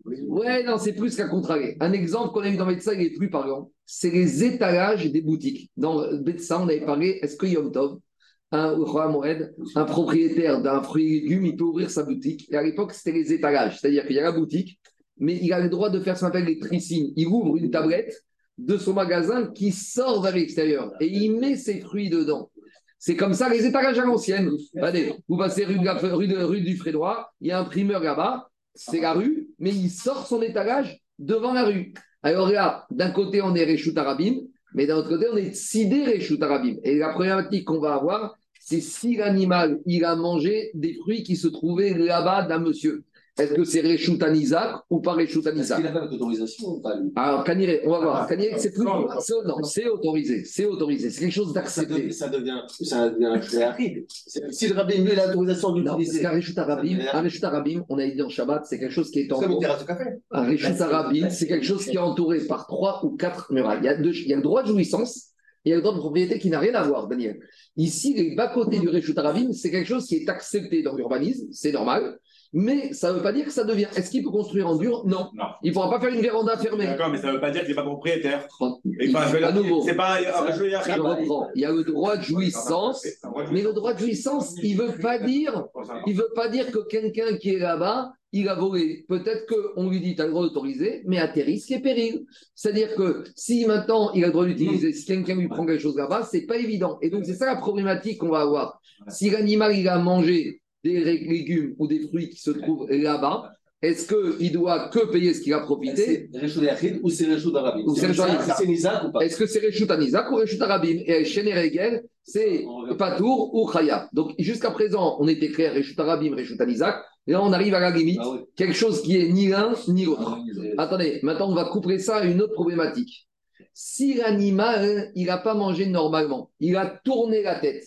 Ouais, non, c'est plus qu'à contrarier. Un exemple qu'on a vu dans Médecin, il est plus parlant. C'est les étalages des boutiques. Dans Médecin, on avait parlé, est-ce que Yom Tov, un, Moed, un propriétaire d'un fruit et légumes, il peut ouvrir sa boutique? Et à l'époque, c'était les étalages. C'est-à-dire qu'il y a la boutique, mais il a le droit de faire ce qu'on appelle les tricines. Il ouvre une tablette de son magasin qui sort vers l'extérieur et il met ses fruits dedans. C'est comme ça les étalages à l'ancienne. Vous passez rue, rue du Frédois, il y a un primeur là-bas, c'est la rue, mais il sort son étalage devant la rue. Alors là, d'un côté, on est Réchout Arabim, mais d'un autre côté, on est Sidé Réchout Arabim. Et la problématique qu'on va avoir, c'est si l'animal, il a mangé des fruits qui se trouvaient là-bas d'un monsieur. Est-ce que c'est Réchout Anizak ou pas Réchout Anizak qu'il a fait l'autorisation ou pas lui? Alors, Kaniré, on va voir. Kaniré, c'est plus. c'est- Non, c'est autorisé. C'est autorisé. C'est quelque chose d'accepté. ça devient, ça devient très rapide. Si le rabbin lui a l'autorisation Non, parce d'utiliser. qu'un Réchout Arabim, un Réchout Arabim, on a dit dans Shabbat, c'est quelque chose qui est entouré. Un Réchout Arabim, c'est quelque chose qui est entouré par trois ou quatre murailles. Il y a, deux- il y a le droit de jouissance et il y a le droit de propriété qui n'a rien à voir, Daniel. Ici, les bas-côtés du Réchout Arabim, c'est quelque chose qui est accepté dans l'urbanisme, c'est normal. Mais ça ne veut pas dire que ça devient. Est-ce qu'il peut construire en dur? Non. Non. Il ne pourra pas faire une véranda fermée. D'accord, mais ça ne veut pas dire qu'il n'est pas propriétaire. Et Il- à nouveau, C'est pas. je reprends. Il y a le droit de jouissance, mais le droit de jouissance, il ne veut pas dire, il veut pas dire que quelqu'un qui est là-bas, il a volé. Peut-être qu'on lui dit, tu as le droit d'autoriser, mais à tes risques et périls. C'est-à-dire que si maintenant il a le droit d'utiliser, si quelqu'un lui prend quelque chose là-bas, c'est pas évident. Et donc c'est ça la problématique qu'on va avoir. Si l'animal il a mangé des légumes ou des fruits qui se trouvent là-bas, est-ce qu'il doit que payer ce qu'il a profité? C'est Réchou d'Achid ou c'est Réchou d'Arabie Ou c'est Réchou d'Arabie. C'est Nizak ou pas? Est-ce que c'est Anizak ou Réchut Arabim? Et Regel, c'est Patour ou Khaya. Donc jusqu'à présent, on était clair, Réchut Arabim, Réchut Anizak. Et là, on arrive à la limite, Ah oui. quelque chose qui est ni l'un ni l'autre. Ah oui. Attendez, maintenant on va coupler ça à une autre problématique. Si l'animal, il n'a pas mangé normalement, il a tourné la tête,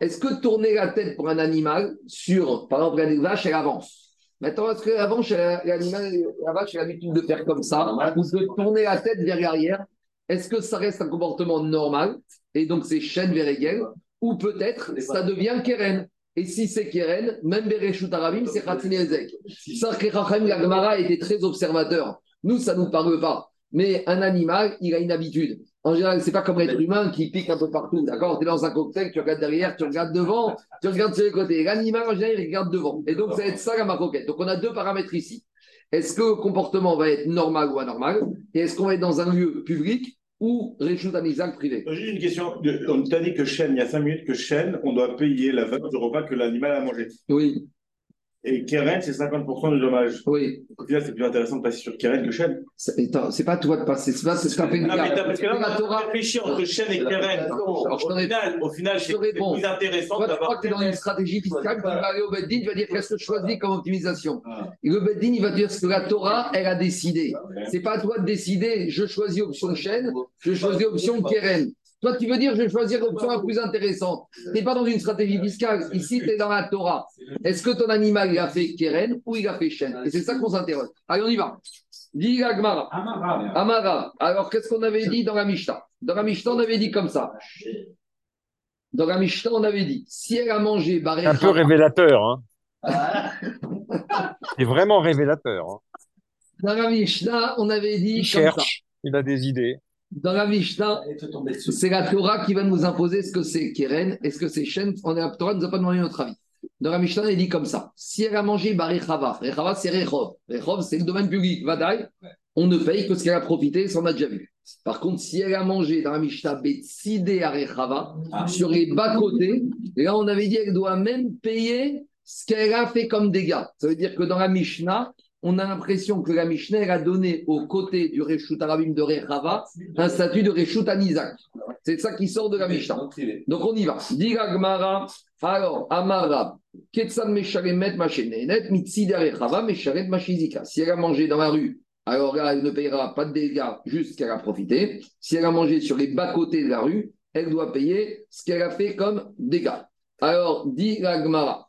est-ce que tourner la tête pour un animal sur, par exemple, une vache, elle avance Maintenant, est-ce que la vache, la vache, elle a l'habitude de faire comme ça, ou de tourner la tête vers l'arrière Est-ce que ça reste un comportement normal Et donc, c'est chaîne vers égale Ou peut-être, ça devient keren et si c'est Keren, même Bereshut Arabim, c'est Khatin Ezek. Ça, que Rachem, la Gemara était très observateur. Nous, ça ne nous parle pas. Mais un animal, il a une habitude. En général, c'est pas comme l'être humain qui pique un peu partout. D'accord? Tu es dans un cocktail, tu regardes derrière, tu regardes devant, tu regardes sur les côtés. L'animal, en général, il regarde devant. Et donc, ça va être ça la maroquette. Donc, on a deux paramètres ici. Est-ce que le comportement va être normal ou anormal? Et est-ce qu'on va être dans un lieu public ou Réchut Anizak privé? Juste une question. On t'a dit que chêne, il y a 5 minutes que chêne, on doit payer la valeur du repas que l'animal a mangé. Oui, Et Keren, c'est 50% du dommage. oui. Au final, c'est plus intéressant de passer sur Keren que chêne. C'est pas toi de passer, c'est pas c'est ce qu'a fait Ah, mais t'as- parce que là, on la a Torah. réfléchi entre chêne et Keren. Je Au final, au final, je c'est te c'est réponds. plus intéressant Toi, tu crois d'avoir que tu es dans une stratégie fiscale, tu vas aller au Beddin, tu vas dire qu'est-ce que je choisis comme optimisation. Ah. Et le Beddin, il va dire ce que la Torah, elle a décidé. C'est pas à toi de décider, je choisis option chaîne, je choisis option Keren. Toi, tu veux dire, je vais choisir l'option la plus intéressante. Tu n'es pas dans une stratégie fiscale. Ici, tu es dans la Torah. Est-ce que ton animal, il a fait Keren ou il a fait chaîne Et c'est ça qu'on s'interroge. Allez, on y va. Dis la Gemara. Amara. Alors, qu'est-ce qu'on avait dit dans la Mishnah? Dans la Mishnah, on avait dit comme ça. Dans la Mishnah, on avait dit si elle a mangé barré Un peu révélateur. Hein. Ah, C'est vraiment révélateur. hein. Dans la Mishnah, on avait dit Il comme ça. cherche, il a des idées. Dans la Mishnah, Elle c'est la Torah qui va nous imposer ce que c'est Keren, est-ce que c'est Shen. On est la Torah ne nous a pas demandé notre avis. Dans la Mishnah, a dit comme ça. Si elle a mangé barré Chava, Rechava, c'est Rechov. Rechov, c'est le domaine public. Vadaï, on ne paye que ce qu'elle a profité, ça on a déjà vu. Par contre, si elle a mangé dans la Mishnah Betside à Rechava, sur les bas-côtés, là, on avait dit qu'elle doit même payer ce qu'elle a fait comme dégâts. Ça veut dire que dans la Mishnah, on a l'impression que la Mishnah a donné au côté du Reshut Arabim de Rechava un statut de Reshut Anizak. C'est ça qui sort de la Mishnah. Donc, on y va. Dira Gmara, alors, Amara, Ketsan Mesharet. Si elle a mangé dans la rue, alors elle ne payera pas de dégâts, juste qu'elle a profité. Si elle a mangé sur les bas-côtés de la rue, elle doit payer ce qu'elle a fait comme dégâts. Alors, dit la Gemara,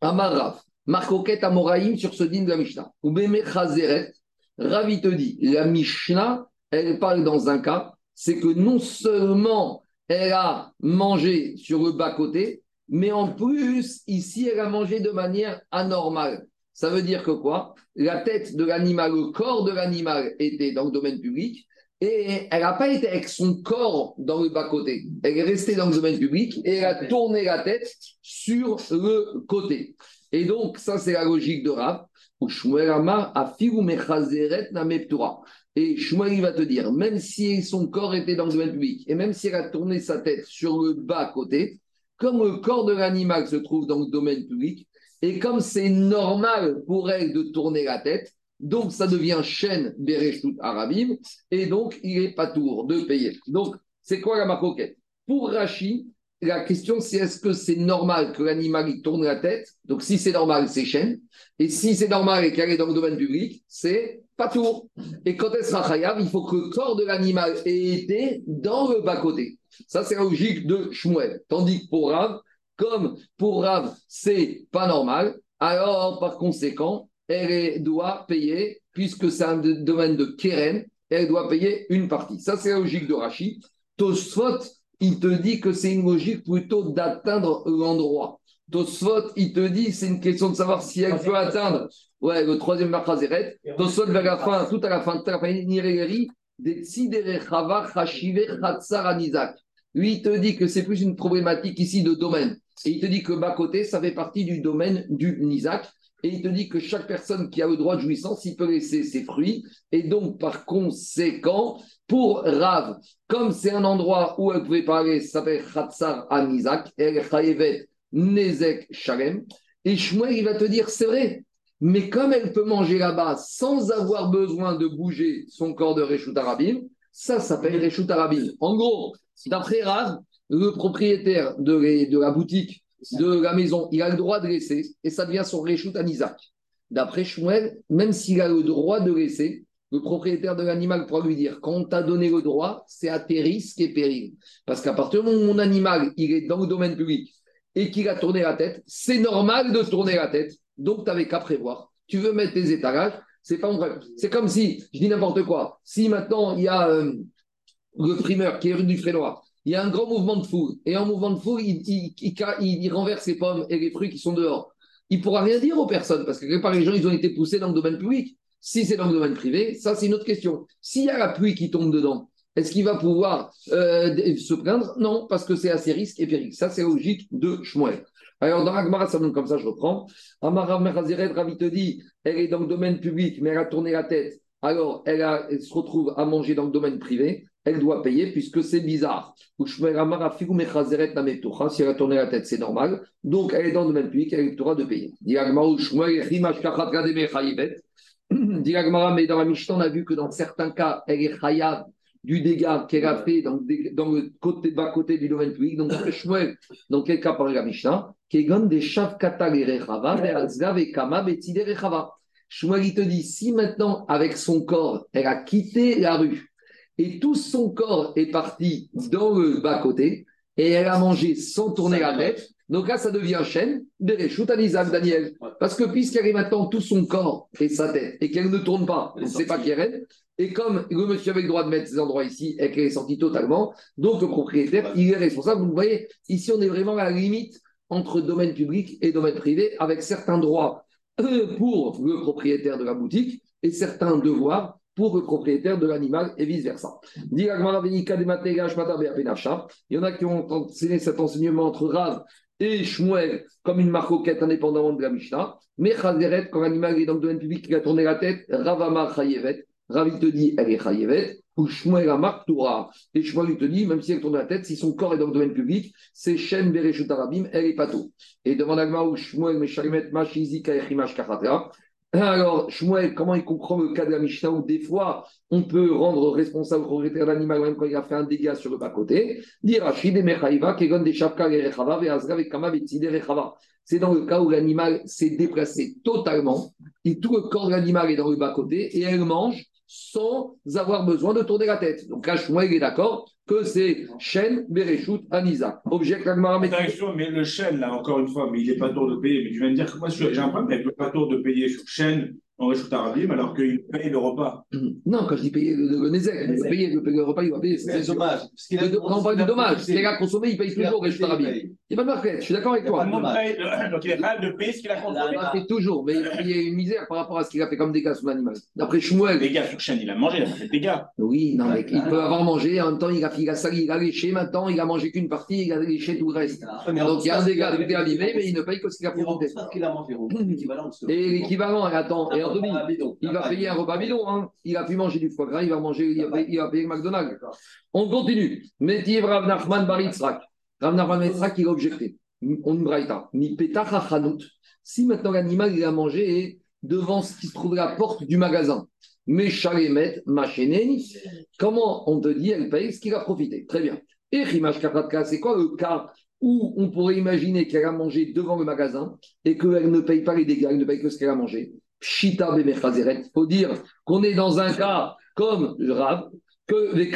Amarav, Marcoquet Amoraïm sur ce din de la Mishnah. Ubeme Chazeret, Ravi te dit, la Mishnah, elle parle dans un cas, c'est que non seulement elle a mangé sur le bas-côté, mais en plus, ici, elle a mangé de manière anormale. Ça veut dire que quoi? La tête de l'animal, le corps de l'animal était dans le domaine public et elle n'a pas été avec son corps dans le bas-côté. Elle est restée dans le domaine public et elle a tourné la tête sur le côté. Et donc, ça, c'est la logique de Rav. Où Shmuel Amar a figu mechazeret na meptura. Et Shmuel va te dire, même si son corps était dans le domaine public, et même si elle a tourné sa tête sur le bas-côté, comme le corps de l'animal se trouve dans le domaine public, et comme c'est normal pour elle de tourner la tête, donc ça devient chaîne Bereshut Arabim, et donc il est pas tour de payer. Donc, c'est quoi la maroquette Pour Rachi, la question, c'est est-ce que c'est normal que l'animal tourne la tête? Donc, si c'est normal, c'est chaîne. Et si c'est normal et qu'elle est dans le domaine public, c'est pas tour. Et quand elle sera chayav, il faut que le corps de l'animal ait été dans le bas-côté. Ça, c'est la logique de Shmuel. Tandis que pour Rav, comme pour Rav, c'est pas normal, alors par conséquent, elle doit payer, puisque c'est un domaine de Keren, elle doit payer une partie. Ça, c'est la logique de Rachid. Tosfot, il te dit que c'est une logique plutôt d'atteindre l'endroit. Tosfot, il te dit c'est une question de savoir si elle peut atteindre ouais, le troisième Machazeret. Tosfot, vers la fin, tout à la fin, tout à la fin, Niregeri. Lui, il te dit que c'est plus une problématique ici de domaine. Et il te dit que bas côté, ça fait partie du domaine du Nizak. Et il te dit que chaque personne qui a le droit de jouissance, il peut laisser ses fruits. Et donc, par conséquent, pour Rav, comme c'est un endroit où elle pouvait parler, ça s'appelle Khatsar Anizak, El Chayevet Nezek Shalem. Et Shmuel, il va te dire, c'est vrai, mais comme elle peut manger là-bas sans avoir besoin de bouger son corps de Reshut Arabim, ça s'appelle Reshut Arabim. En gros, d'après Rav, le propriétaire de la boutique, de la maison, il a le droit de laisser et ça devient son Reshut Anizak. D'après Shmuel, même s'il a le droit de laisser, le propriétaire de l'animal pourra lui dire quand on t'a donné le droit, c'est à tes risques et périls. Parce qu'à partir du moment où mon animal il est dans le domaine public et qu'il a tourné la tête, c'est normal de tourner la tête. Donc, tu n'avais qu'à prévoir. Tu veux mettre tes étalages, c'est pas mon problème. C'est comme si, je dis n'importe quoi, si maintenant il y a euh, le primeur qui est rue du Frénois, il y a un grand mouvement de foule, et en mouvement de foule, il, renverse les pommes et les fruits qui sont dehors. Il ne pourra rien dire aux personnes, parce que quelque les gens, ils ont été poussés dans le domaine public. Si c'est dans le domaine privé, ça, c'est une autre question. S'il y a la pluie qui tombe dedans, est-ce qu'il va pouvoir euh, se plaindre? Non, parce que c'est à ses risques et périls. Ça, c'est logique de Shmuel. Alors, dans Agmara, ça donne comme ça, je reprends. Amara Mechazeret, Ravi te dit, elle est dans le domaine public, mais elle a tourné la tête. Alors, elle se retrouve à manger dans le domaine privé. Elle doit payer puisque c'est bizarre. Nametocha, Si elle a tourné la tête, c'est normal. Donc, elle est dans le domaine public, elle droit de payer. Mais dans la Mishnah, on a vu que dans certains cas, elle est chayav du dégât qu'elle a fait dans, dans le côté, bas côté du domaine public. Donc, Shmuel, dans quel cas parle la Mishnah? Des. Shmuel, te dit, si maintenant, avec son corps, elle a quitté la rue et tout son corps est parti dans le bas côté et elle a mangé sans tourner la tête, donc là, ça devient chaîne de Reshut Anizak, Daniel. Parce que puisqu'elle est maintenant tout son corps et sa tête et qu'elle ne tourne pas, on ne sait pas qui elle est, et comme le monsieur avait le droit de mettre ces endroits ici et qu'elle est sortie totalement, donc le propriétaire, il est responsable. Vous voyez, ici, on est vraiment à la limite entre domaine public et domaine privé, avec certains droits euh, pour le propriétaire de la boutique et certains devoirs pour le propriétaire de l'animal et vice-versa. Il y en a qui ont enseigné cet enseignement entre Rav et Shmuel comme une marcoquette indépendamment de la Mishnah. Mais Chazeret, quand l'animal est dans le domaine public, il a tourné la tête, Ravama Chayevet. Rav, il te dit, elle est Chayevet. Ou Shmuel Amar Torah. Et Shmuel, te dit, même si elle tourne la tête, si son corps est dans le domaine public, c'est Shem Bereshut Arabim, elle est pato. Et devant l'agma où Shmuel, Meshalimet, Mashizika, Echimash, Kachatra. Alors, Shmuel, comment il comprend le cas de la Mishnah où des fois, on peut rendre responsable le propriétaire d'animal même quand il a fait un dégât sur le bas-côté? C'est dans le cas où l'animal s'est déplacé totalement, et tout le corps de l'animal est dans le bas-côté, et elle mange sans avoir besoin de tourner la tête. Donc là, Shmuel est d'accord que c'est Shen, Bereshut, Anisa. L'agmara, mais le chêne, là, encore une fois, mais il n'est pas tour de payer. Mais tu viens de dire que moi, j'ai un problème avec le pas tour de payer sur chêne en Réchout Arabim, alors qu'il paye le repas. Non, quand je dis payer le, le, le Nézek, il va payer le, le repas, il va payer. C'est C'est dommage. A- Le- on parle du dommage. Ce qu'il a consommé, il paye Il a toujours, Réchut Arabim. payé. Il n'y a pas de marquette, je suis d'accord avec toi. Il y a donc il est capable de payer ce qu'il a consommé. Il a fait toujours, mais il a payé une misère par rapport à ce qu'il a fait comme dégâts sur l'animal. D'après Shmuel, Les gars, sur chêne, il a mangé, il a fait des dégâts. oui, non, mais il peut avoir mangé, en même temps, il a, il a sali, il a léché, maintenant, il a mangé qu'une partie, il a léché tout le reste. Donc il y a un dégât de abîmé, mais il ne paye que ce qu'il a Il a on que- Et l'équivalent, attends, il va payer un repas bidon, hein. il a pu manger du foie gras, il va manger, il va payer, il va payer le McDonald's. On continue. Métier Rav Nachman Baritzrak. Rav Nachman Baritzrak, il a objecté. On braïta. Petach hachanout. Si maintenant l'animal il a mangé devant ce qui se trouve à la porte du magasin, mais chalemet, machéneni, comment on te dit, elle paye ce qu'il a profité? Très bien. Et Rimash Kapatka, c'est quoi le cas Ou on pourrait imaginer qu'elle a mangé devant le magasin et qu'elle ne paye pas les dégâts, elle ne paye que ce qu'elle a mangé? Pshita Il faut dire qu'on est dans un cas comme Rav, que les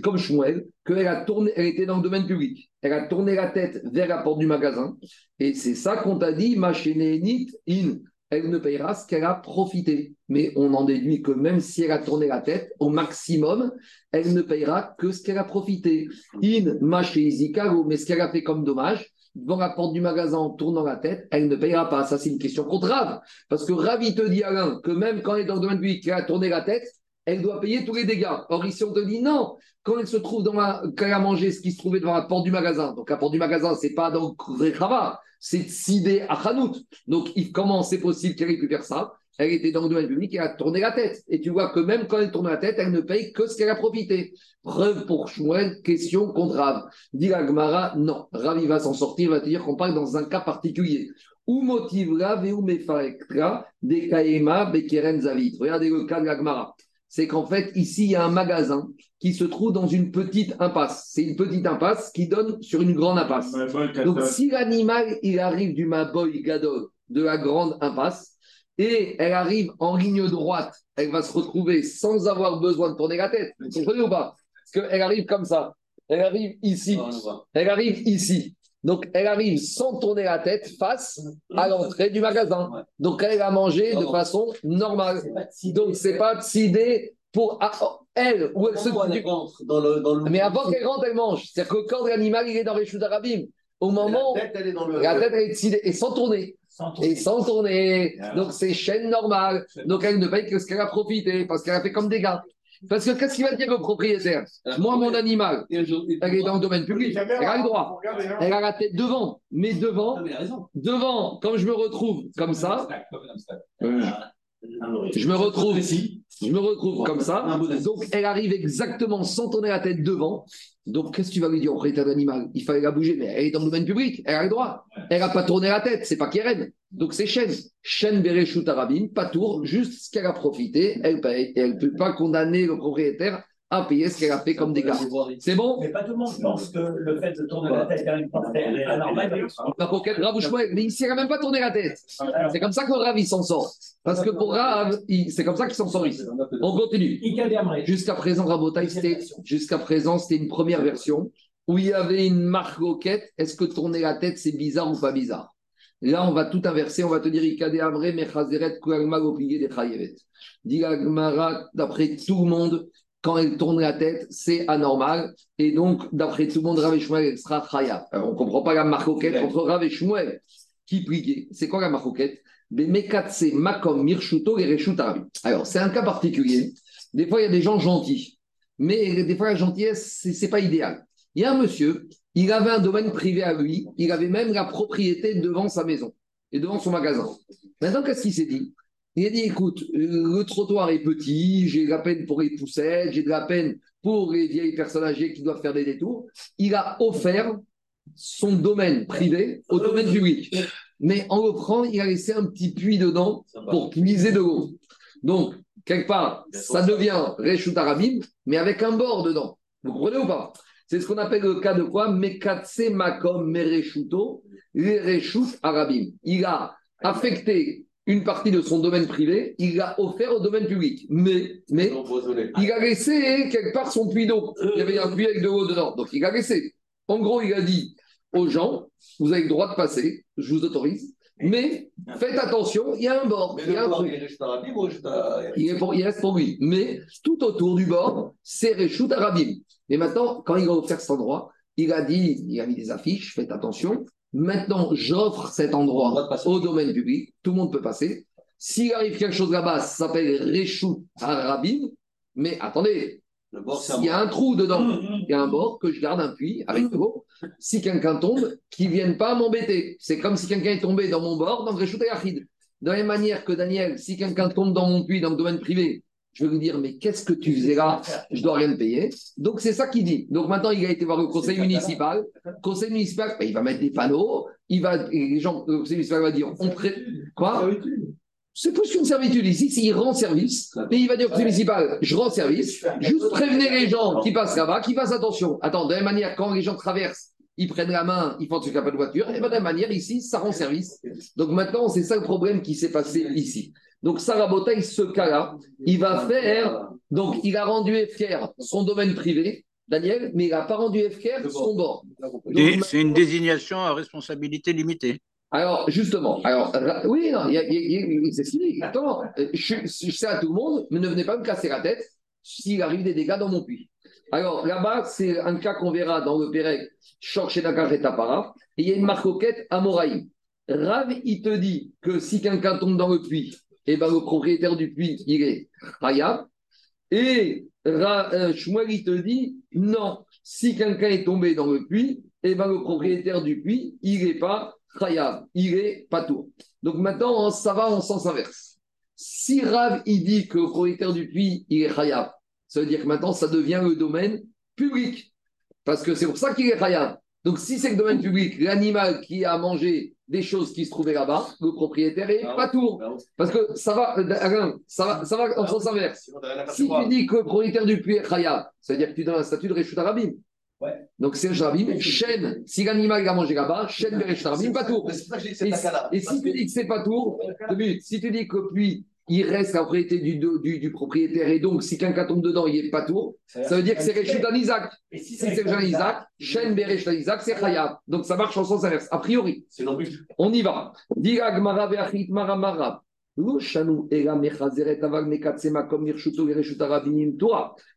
comme Shmuel, qu'elle a tourné, elle était dans le domaine public. Elle a tourné la tête vers la porte du magasin. Et c'est ça qu'on t'a dit, Machénénit in. Elle ne payera ce qu'elle a profité. Mais on en déduit que même si elle a tourné la tête, au maximum, elle ne payera que ce qu'elle a profité. In, Machézikalo, mais ce qu'elle a fait comme dommage, devant la porte du magasin en tournant la tête, elle ne payera pas. Ça, c'est une question contre Rav. Parce que Rav, il te dit, Alain, que même quand elle est dans le domaine public, qu'elle a tourné la tête, elle doit payer tous les dégâts. Or, ici, on te dit non. Quand elle se trouve dans la, quand elle a mangé ce qui se trouvait devant la porte du magasin, donc la porte du magasin, c'est pas dans Rechava, c'est Sidé à Hanout. Donc, comment c'est possible qu'elle ait ça? Elle était dans le domaine public et elle a tourné la tête. Et tu vois que même quand elle tourne la tête, elle ne paye que ce qu'elle a profité. Preuve pour Shmuel, question contre Rav. Dit la Gemara, non. Rav, il va s'en sortir, il va te dire qu'on parle dans un cas particulier. Où motive Rav et où des Kaema, Bekeren Zavit? Regardez le cas de la Gemara c'est qu'en fait, ici, il y a un magasin qui se trouve dans une petite impasse. C'est une petite impasse qui donne sur une grande impasse. Donc, si l'animal, il arrive du Maboy Gadol, de la grande impasse, et elle arrive en ligne droite, elle va se retrouver sans avoir besoin de tourner la tête. Vous comprenez ou pas? Parce qu'elle arrive comme ça. Elle arrive ici. Elle arrive ici. Donc, elle arrive sans tourner la tête face à l'entrée du magasin. Donc, elle a mangé de façon normale. Donc, c'est pas décidé pour elle ou elle se rentre dans le, dans le... Mais avant qu'elle rentre, elle mange. C'est-à-dire que quand l'animal il est dans les choux d'Arabim, au moment la tête, elle est dans le... la tête elle est décidée et sans tourner. Et sans tourner. Donc, c'est chaîne normale. Donc, elle ne paye que ce qu'elle a profité parce qu'elle a fait comme des gars. Parce que qu'est-ce qu'il va dire le propriétaire? Moi, mon animal, elle est dans le domaine public, elle a le droit. Elle a la tête devant. Mais devant, devant, comme je me retrouve comme ça, je me retrouve ici, je me retrouve comme ça. Donc, elle arrive exactement sans tourner la tête devant. Donc, qu'est-ce que tu vas lui dire au propriétaire d'animal? Il fallait la bouger, mais elle est dans le domaine public, elle a le droit. Elle n'a pas tourné la tête, c'est pas Keren. Donc, c'est chaîne. Chaîne Bereshut Arabim, pas tour, juste ce qu'elle a profité, elle paye. Et elle ne peut pas condamner le propriétaire à payer ce qu'elle a fait comme dégâts. C'est bon? Mais pas tout le monde pense que le fait de tourner la tête vers une porte est anormal. Mais ici, elle n'a même pas tourné la tête. C'est comme ça que Rav, il s'en sort. Parce que pour Rav, c'est comme ça qu'il s'en sort ici. On continue. Jusqu'à présent, Rabotaï, c'était jusqu'à présent, c'était une première version où il y avait une marque roquette. Est-ce que tourner la tête, c'est bizarre ou pas bizarre? Là, on va tout inverser. On va te dire Ikade Amre, Mechazeret, Kuagma, des Chayevet. Dit d'après tout le monde, quand elle tourne la tête, c'est anormal. Et donc, d'après tout le monde, Rav et Shmuel, elle sera chaya. on ne comprend pas la marcoquette entre Rav et Shmuel qui pliait. C'est quoi la marcoquette makom mirshuto et Alors, c'est un cas particulier. Des fois, il y a des gens gentils. Mais des fois, la gentillesse, ce n'est pas idéal. Il y a un monsieur, il avait un domaine privé à lui, il avait même la propriété devant sa maison et devant son magasin. Maintenant, qu'est-ce qu'il s'est dit? Il a dit écoute, le trottoir est petit, j'ai de la peine pour les poussettes, j'ai de la peine pour les vieilles personnes âgées qui doivent faire des détours. Il a offert son domaine privé au domaine public. Mais en l'offrant, il a laissé un petit puits dedans pour puiser de l'eau. Donc, quelque part, ça devient Reshut Arabim, mais avec un bord dedans. Vous comprenez ou pas? C'est ce qu'on appelle le cas de quoi? Mekatse Makom Mereshuto, Reshut Arabim. Il a affecté une partie de son domaine privé, il l'a offert au domaine public. Mais, mais il a laissé quelque part son puits d'eau. Il y avait un puits avec de l'eau dedans. Donc il a laissé. En gros, il a dit aux gens, vous avez le droit de passer, je vous autorise. Mais faites attention, il y a un bord. il, il, reste pour lui. Mais tout autour du bord, c'est Réchout Arabim. Et maintenant, quand il a offert cet endroit, il a dit, il a mis des affiches, faites attention, Maintenant, j'offre cet endroit au domaine public, tout le monde peut passer. S'il arrive quelque chose là-bas, ça s'appelle Réchou Arabim. Mais attendez, s'il y a un trou dedans, il y a un bord que je garde un puits avec de l'eau. Si quelqu'un tombe, qu'il ne vienne pas m'embêter. C'est comme si quelqu'un est tombé dans mon bord, dans Réchou Yachid. De la même manière que Daniel, si quelqu'un tombe dans mon puits, dans le domaine privé, je vais lui dire, mais qu'est-ce que tu faisais là? Je dois rien payer. Donc, c'est ça qu'il dit. Donc, maintenant, il a été voir le conseil municipal. Le conseil municipal, ben, il va mettre des panneaux. Il va, les gens, le conseil municipal va dire, on prête. Quoi? C'est plus qu'une servitude. Ici, il rend service. Mais il va dire au conseil municipal, je rends service. Juste prévenez les gens qui passent là-bas, qui fassent attention. Attends, de la même manière, quand les gens traversent ils prennent la main, ils font ce qu'il n'y a pas de voiture. Et de la même manière, ici, ça rend service. Donc maintenant, c'est ça le problème qui s'est passé ici. Donc Sarah Botaï, ce cas-là, il va faire. Donc il a rendu FKR son domaine privé, Daniel, mais il n'a pas rendu FKR son bord. C'est une désignation à responsabilité limitée. alors, justement, alors, oui, c'est fini. Attends, euh, je, je sais à tout le monde, mais ne venez pas me casser la tête s'il arrive des dégâts dans mon puits. Alors, là-bas, c'est un cas qu'on verra dans le Pérec, Shor Shedakar et Tapara, et il y a une marcoquette à Moraï. Rav, il te dit que si quelqu'un tombe dans le puits, et ben, le propriétaire du puits, il est Hayab. Et euh, Shmuel, te dit non, si quelqu'un est tombé dans le puits, et ben, le propriétaire du puits, il n'est pas Khayab, il est Patour. Donc maintenant, ça va en sens inverse. Si Rav, il dit que le propriétaire du puits, il est Khayab, ça veut dire que maintenant, ça devient le domaine public. Parce que c'est pour ça qu'il est Khayab. Donc si c'est le domaine public, l'animal qui a mangé des choses qui se trouvaient là-bas, le propriétaire est Patour. Parce que ça va, euh, Alain, ça va, ça va en sens inverse. Si tu dis que le propriétaire du puits est Khayab, ça veut dire que tu donnes un statut de Réchut Arabim. Ouais. Donc c'est Réchut Arabim, chaîne. Si l'animal a mangé là-bas, que je dis que c'est Et, si tu dis que c'est pas tour, si tu dis que le puits, il reste la propriété du, du, du propriétaire, et donc si quelqu'un tombe dedans, il n'est pas tour, ça veut dire que c'est Réchut Isaac. Et si c'est Réchut Isaac, chaîne Réchut Isaac, c'est Khayab. Donc ça marche en sens inverse, a priori. C'est. On y va.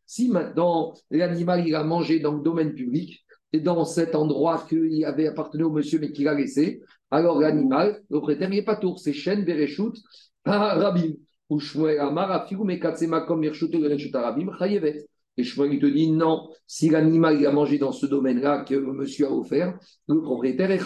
Si maintenant l'animal il a mangé dans le domaine public et dans cet endroit qu'il avait appartenu au monsieur mais qu'il a laissé, alors l'animal, le propriétaire, il n'est pas tour. C'est Shen Bereshut Rabim. Ou Shmuel Amar afiru mekatsema comme mirshuto chayevet. Et Shmuel il te dit non, si l'animal a mangé dans ce domaine-là que monsieur a offert, le propriétaire est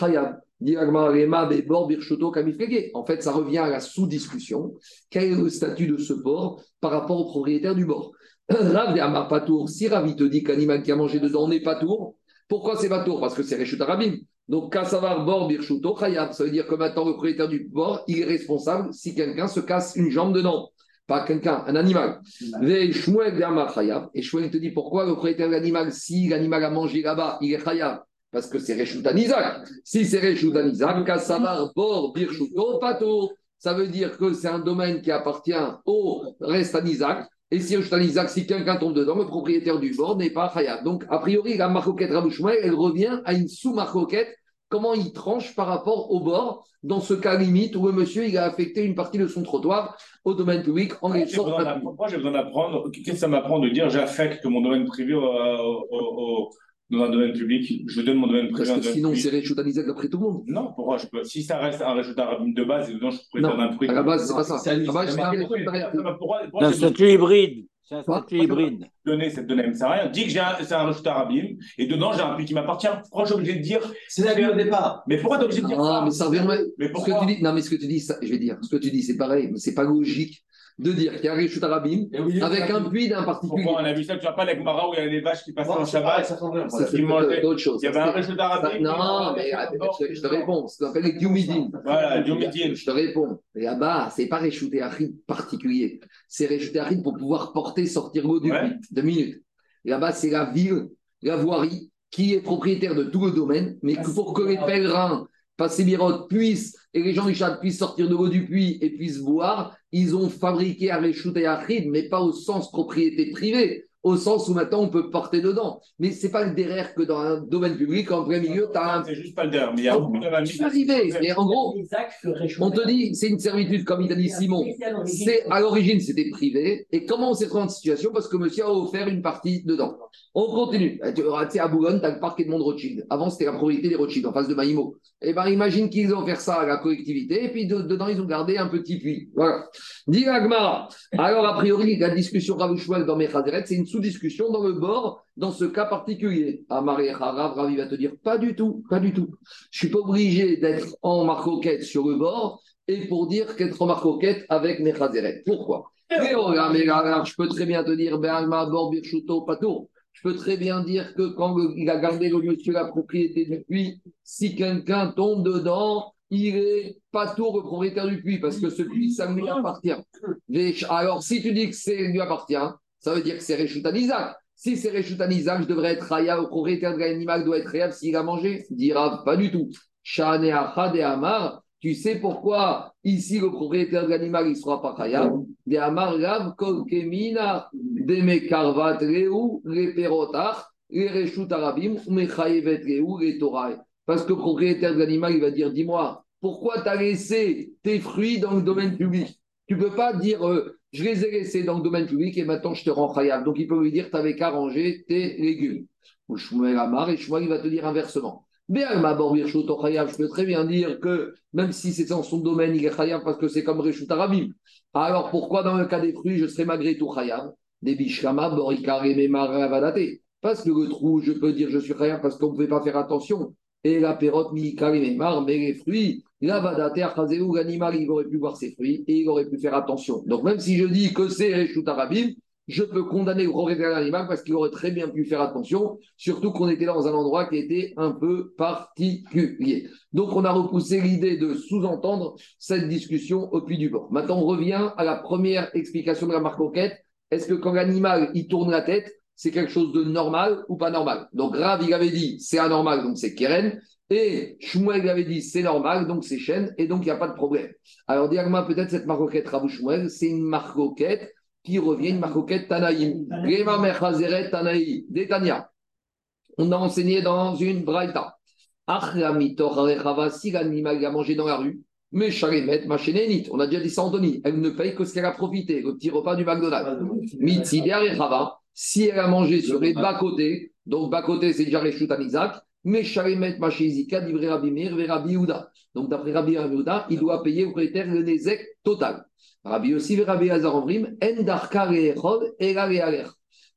Kamiflege. En fait, ça revient à la sous-discussion. Quel est le statut de ce bord par rapport au propriétaire du bord Rav de Amar Patour, si Ravi te dit qu'animal qui a mangé dedans n'est pas tour, pourquoi c'est pas tour? Parce que c'est Reshut Arabim. Donc, Kassavar, Bor, Birchuto, Khayab. Ça veut dire que maintenant, le propriétaire du bord, il est responsable si quelqu'un se casse une jambe dedans. Pas quelqu'un, un animal. Et Shmuel te dit pourquoi le propriétaire de l'animal, si l'animal a mangé là-bas, il est Khayab? Parce que c'est Reshutan Isaac. Si c'est Reshutan Isaac, Kassavar, Bor, Birchuto, Pato. Ça veut dire que c'est un domaine qui appartient au Restan Isaac. Et si Reshutan Isaac, si quelqu'un tombe dedans, le propriétaire du bord n'est pas Khayab. Donc, a priori, la marcoquette Rabouchouel, elle revient à une sous-marcoquette. Comment il tranche par rapport au bord, dans ce cas limite où le monsieur il a affecté une partie de son trottoir au domaine public en besoin d'apprendre- Moi, j'ai besoin d'apprendre. Qu'est-ce que ça m'apprend de dire j'affecte mon domaine privé au, au- au- dans un domaine public Je donne mon domaine privé Parce à un que sinon, c'est Reshutan Isaac après tout le monde. Non, pourquoi je peux... Si ça reste un arabe de base et dedans je suis Non, d'un truc. À la base, c'est pas ça. c'est un statut hybride. C'est un statut hybride. donner cette donnée, ça ne sert à rien. Dis que j'ai un- c'est un résultat arabim et dedans j'ai un puits qui m'appartient. Pourquoi je suis obligé de dire C'est la vie au départ. Mais pourquoi tu es obligé de dire Ah, ça mais ça revient. Mais Ce que pourquoi tu dis, non, mais ce que tu dis, ça- je vais dire, ce que tu dis, c'est pareil, mais c'est pas logique de dire qu'il y a un Réchut Arabim avec un puits d'un particulier. Pourquoi on a vu ça Tu vois pas les Gemara où il y a des vaches qui passaient en Shabbat autre chose. Il y avait un Ça- arabim. Non, mais attends, je, te- je te réponds. Ça s'appelle les Diomidin. Voilà, Diomidin. Je te réponds. Là-bas, c'est pas Réchouté Harid particulier. C'est Réchouté Harid pour pouvoir porter, sortir l'eau du puits. Deux minutes. Là-bas, c'est la ville, la voirie, qui est propriétaire de tout le domaine, mais que pour que les pèlerins, Passébirot, puissent, et les gens du puissent sortir de l'eau du puits et puissent boire, ils ont fabriqué un Réchouté Harid, mais pas au sens propriété privée. Au sens où maintenant on peut porter dedans. Mais c'est pas le derrière que dans un domaine public, en plein milieu, tu as un C'est juste pas le derrière, mais il y a aucune je suis arrivé. Et en gros, on te dit, c'est une servitude, comme il a dit Simon. C'est à l'origine, c'était privé. Et comment on s'est trouvé dans cette situation? Parce que monsieur a offert une partie dedans. On continue. Eh, Tu sais, à Boulogne, tu as le parc Edmond de Rothschild. Avant, c'était la propriété des Rothschild, en face de Maïmo. Eh bien, imagine qu'ils ont offert ça à la collectivité, et puis de- dedans, ils ont gardé un petit puits. Voilà. Agmara. Alors, a priori, la discussion Ravouchouel dans Mechazeret, c'est une sous-discussion dans le bord, dans ce cas particulier. Amare Harav, Ravi va te dire, pas du tout, pas du tout. Je suis pas obligé d'être en marcoquette sur le bord, et pour dire qu'être en marcoquette avec Mechazeret. Pourquoi? Oh, mais là, là, je peux très bien te dire, ben, Alma, Bor, Birchuto, Patour. Je peux très bien dire que quand il a gardé le monsieur la propriété du puits, si quelqu'un tombe dedans, il est pas tout le propriétaire du puits, parce que ce puits, ça lui appartient. Alors, si tu dis que c'est lui appartient, ça veut dire que c'est Réchoutan Isaac. Si c'est Reshut Anizak, je devrais être Raya, le propriétaire de l'animal doit être Raya s'il a mangé Dira, pas du tout. Amar, tu sais pourquoi ici le propriétaire de l'animal ne sera pas Raya De Amar Rav Kol Kemina, Deme Karvat Reu, Reshut Arabim, Reu. Parce que le propriétaire de l'animal, il va dire Dis-moi, pourquoi tu as laissé tes fruits dans le domaine public? Tu ne peux pas dire euh, Je les ai laissés dans le domaine public et maintenant je te rends khayab. Donc il peut lui dire Tu n'avais qu'à ranger tes légumes. Ou Shmuel Amar, et Shmuel il va te dire inversement. Je peux très bien dire que même si c'est dans son domaine, il est khayab parce que c'est comme Reshut Arabim. Alors pourquoi dans le cas des fruits, je serais malgré tout khayab? Des bishkama, borikare, memar, Parce que le trou, je peux dire je suis khayab parce qu'on ne pouvait pas faire attention et la pérote mi mais les fruits, la vadater l'animal, il aurait pu voir ses fruits et il aurait pu faire attention. Donc même si je dis que c'est Reshut Arabim, je peux condamner propriétaire de l'animal parce qu'il aurait très bien pu faire attention, surtout qu'on était dans un endroit qui était un peu particulier. Donc on a repoussé l'idée de sous-entendre cette discussion au puits du bord. Maintenant on revient à la première explication de la marque Est-ce que quand l'animal il tourne la tête, c'est quelque chose de normal ou pas normal? Donc Rav, il avait dit c'est anormal, donc c'est Keren. Et Shmuel avait dit c'est normal, donc c'est Shen, et donc il n'y a pas de problème. Alors, diagma, peut-être cette marcoquette Rav Shmuel, c'est une marcoquette qui revient, une marcoquette Tanaïm. Tanaï, Détania. On a enseigné dans une braïta. Si l'animal a mangé dans la rue, mais Chalemet, Machénénit, on a déjà dit ça elle ne paye que ce qu'elle a profité, le petit repas du McDonald's. Mitzider et Chava, si elle a mangé sur les bas-côtés, donc bas-côté, c'est déjà les Sharimet Machizika, dit Rabbi Meir, Rabbi Yehuda. Donc d'après Rabbi Yehuda, il doit payer au propriétaire le Nezek total. Rabbi aussi, Rabbi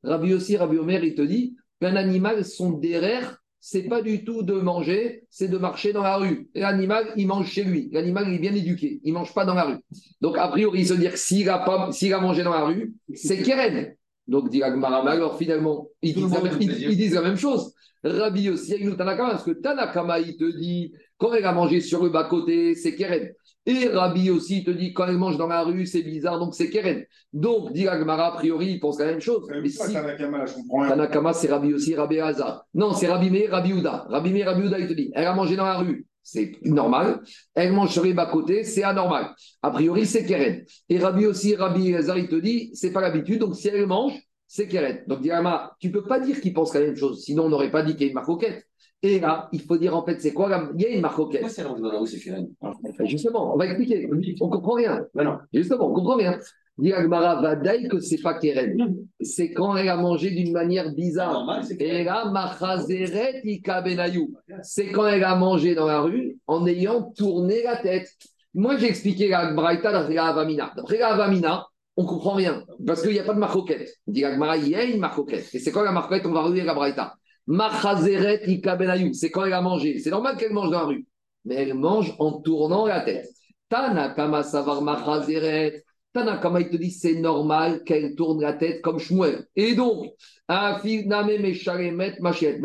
Rabbi aussi, Rabbi Omer, il te dit qu'un animal, son derrière, c'est pas du tout de manger, c'est de marcher dans la rue. L'animal, il mange chez lui. L'animal, il est bien éduqué. Il mange pas dans la rue. Donc, a priori, il se dire s'il s'il a mangé dans la rue, c'est Keren. Donc, dit alors finalement, ils disent, la, ils, disent, la, même chose. Rabbi aussi, il nous Tanakama, parce que Tanakama, il te dit, quand elle a mangé sur le bas-côté, c'est Keren. Et Rabbi aussi, il te dit, quand elle mange dans la rue, c'est bizarre, donc c'est Keren. Donc, dit Agmara, a priori, il pense la même chose. Mais si... Tanakama, je comprends Tanakama, c'est Rabbi aussi, Rabbi Hazar. Non, c'est Rabbi Meir, Rabbi Ouda. Rabbi Meir, Rabbi Ouda, il te dit, elle a mangé dans la rue, c'est normal. Elle mange sur les bas-côtés, c'est anormal. A priori, c'est Keren. Et Rabbi aussi, Rabbi Hazar, il te dit, c'est pas l'habitude, donc si elle mange, c'est Keren. Donc, Diama, tu peux pas dire qu'il pense la même chose, sinon on n'aurait pas dit qu'il y a une marcoquette. Et là, il faut dire en fait, c'est quoi Il y a une marcoquette. Pourquoi c'est la Keren Justement, on va expliquer. On comprend rien. Ben non. Justement, on comprend rien. Diagmara va dire que c'est pas Keren. C'est quand elle a mangé d'une manière bizarre. Et là, Machazeret Ikabenayou. C'est quand elle a mangé dans la rue en ayant tourné la tête. Moi, j'ai expliqué la Braïta d'après la Avamina. D'après la Avamina, on comprend rien. Parce qu'il n'y a pas de marcoquette. Dit il y a une marcoquette. Et c'est quoi la marcoquette On va revenir à Braïta. Machazeret ikabenayou. C'est quand elle a mangé. C'est normal qu'elle mange dans la rue. Mais elle mange en tournant la tête. Tanakama savar machazeret. Tanakama, il te dit c'est normal qu'elle tourne la tête comme Shmuel. Et donc, même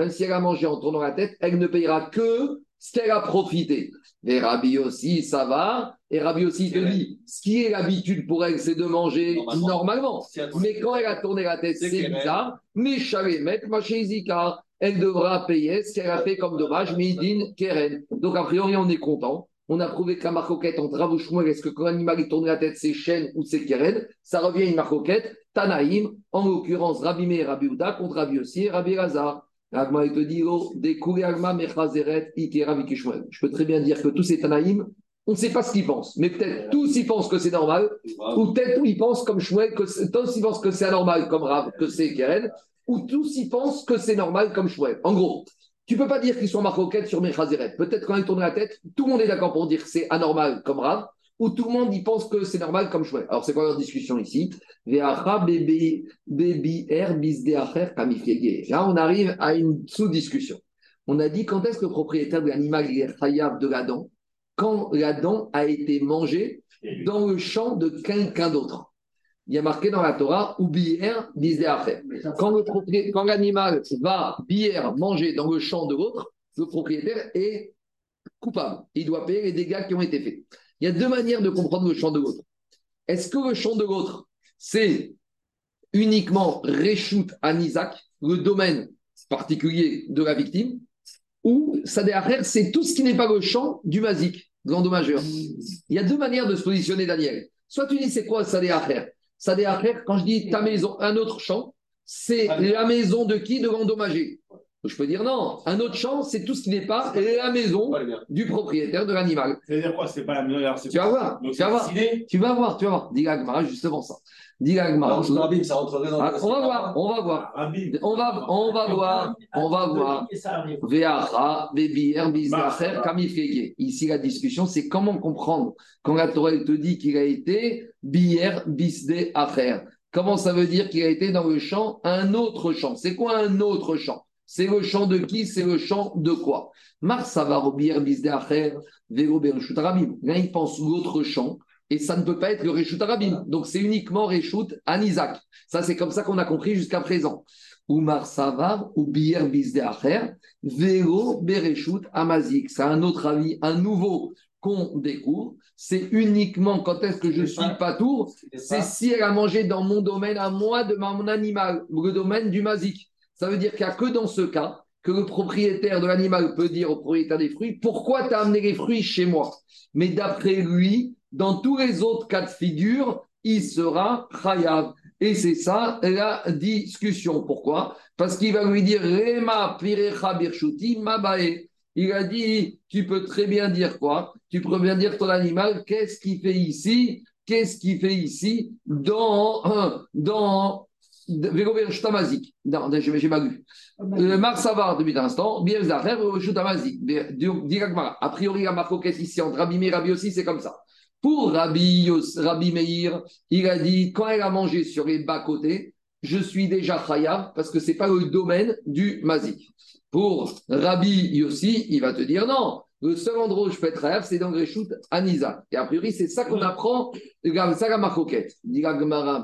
si elle a mangé en tournant la tête, elle ne payera que ce qu'elle a profité. Mais Rabbi aussi, ça va. Et Rabbi aussi te dit, ce qui est l'habitude pour elle, c'est de manger normalement. Mais quand elle a tourné la tête, c'est bizarre. Mais Machézika, elle devra payer ce qu'elle a fait comme dommage, Midin Keren. Donc a priori, on est content. On a prouvé qu'un marcoquette entre Ravouchmoel, est-ce que quand l'animal il tourne la tête, c'est chêne ou c'est Keren Ça revient à une marcoquette, Tanaïm, en l'occurrence Rabbi et Rabbi Ouda contre Rabbi aussi et Rabbi Lazar. Agma, il te dit, oh, Agma, Mechazeret, Ikera, Vikishmuel. Je peux très bien dire que tous ces Tanaïm, on ne sait pas ce qu'ils pensent. Mais peut-être tous ils pensent que c'est normal, ou peut-être ils pensent comme Shmuel, que tous ils pensent que c'est anormal comme Rav, que c'est Keren, ou tous ils pensent que c'est normal comme Shmuel. En gros, tu ne peux pas dire qu'ils sont marcoquettes sur Mechazeret. Peut-être quand ils tournent la tête, tout le monde est d'accord pour dire que c'est anormal comme Rav, ou tout le monde y pense que c'est normal comme Shmuel. Alors c'est quoi leur discussion ici? Là, on arrive à une sous-discussion. On a dit quand est-ce que le propriétaire de l'animal est de la dent Quand la dent a été mangée dans le champ de quelqu'un d'autre? Il y a marqué dans la Torah, ou bière, Quand, le quand l'animal va bière manger dans le champ de l'autre, le propriétaire est coupable. Il doit payer les dégâts qui ont été faits. Il y a deux manières de comprendre le champ de l'autre. Est-ce que le champ de l'autre, c'est uniquement Réchout Anizak, le domaine particulier de la victime, ou Sadéacher, c'est tout ce qui n'est pas le champ du Mazik, l'endommageur. Il y a deux manières de se positionner, Daniel. Soit tu dis c'est quoi Sadéacher Sadéacher, quand je dis ta maison, un autre champ, c'est la maison de qui? De l'endommagé. Je peux dire non, un autre champ, c'est tout ce qui n'est pas la maison du propriétaire de l'animal. C'est-à-dire quoi C'est pas la maison Tu vas voir, tu vas voir, tu vas voir, tu vas voir. Dis justement ça. Dis dans Ah, on va voir, on va voir. On va, on va voir, on va voir. Ve'ara, ve'bier, bizracher, kamifrege. Ici, la discussion, c'est comment comprendre quand la Torah te dit qu'il a été bier, bisde, acher. Comment ça veut dire qu'il a été dans le champ, un autre champ? C'est quoi un autre champ? C'est le champ de qui? C'est le champ de quoi? Mars, ça va bier, bisde, acher, ve'o, bereshut. Là, il pense l'autre champ. Et ça ne peut pas être le Réchout Arabim. Donc, c'est uniquement Réchout Anizak. Ça, c'est comme ça qu'on a compris jusqu'à présent. Oumar Savar, ou Bier Bizde Acher, Vélo Bereshut Amazik. C'est un autre avis, un nouveau qu'on découvre. C'est uniquement quand est-ce que je suis pas tour, c'est si elle a mangé dans mon domaine à moi de mon animal, le domaine du Mazik. Ça veut dire qu'il n'y a que dans ce cas que le propriétaire de l'animal peut dire au propriétaire des fruits Pourquoi tu as amené les fruits chez moi? Mais d'après lui, dans tous les autres cas de figure, il sera chayav. Et c'est ça la discussion. Pourquoi? Parce qu'il va lui dire Rema pirecha birshuti mabae. Il a dit Tu peux très bien dire quoi? Tu peux bien dire ton animal, qu'est-ce qu'il fait ici? Qu'est-ce qu'il fait ici? Dans. dans Végover Shtamazik. Non, j'ai j'ai mal lu. Le Mar Savar, depuis l'instant, bien Zacher, Shtamazik. A priori, la marcoquette ici entre? Rabbi Meir et Rabbi aussi, c'est comme ça. Pour Rabbi, Rabbi Meir, il a dit quand elle a mangé sur les bas-côtés, je suis déjà chayav parce que c'est pas le domaine du mazik. Pour Rabbi Yossi, il va te dire non. Le seul endroit où je peux être chayav, c'est dans Gréchout Anisa. Et a priori, c'est ça qu'on apprend. Ça la marcoquette. Dit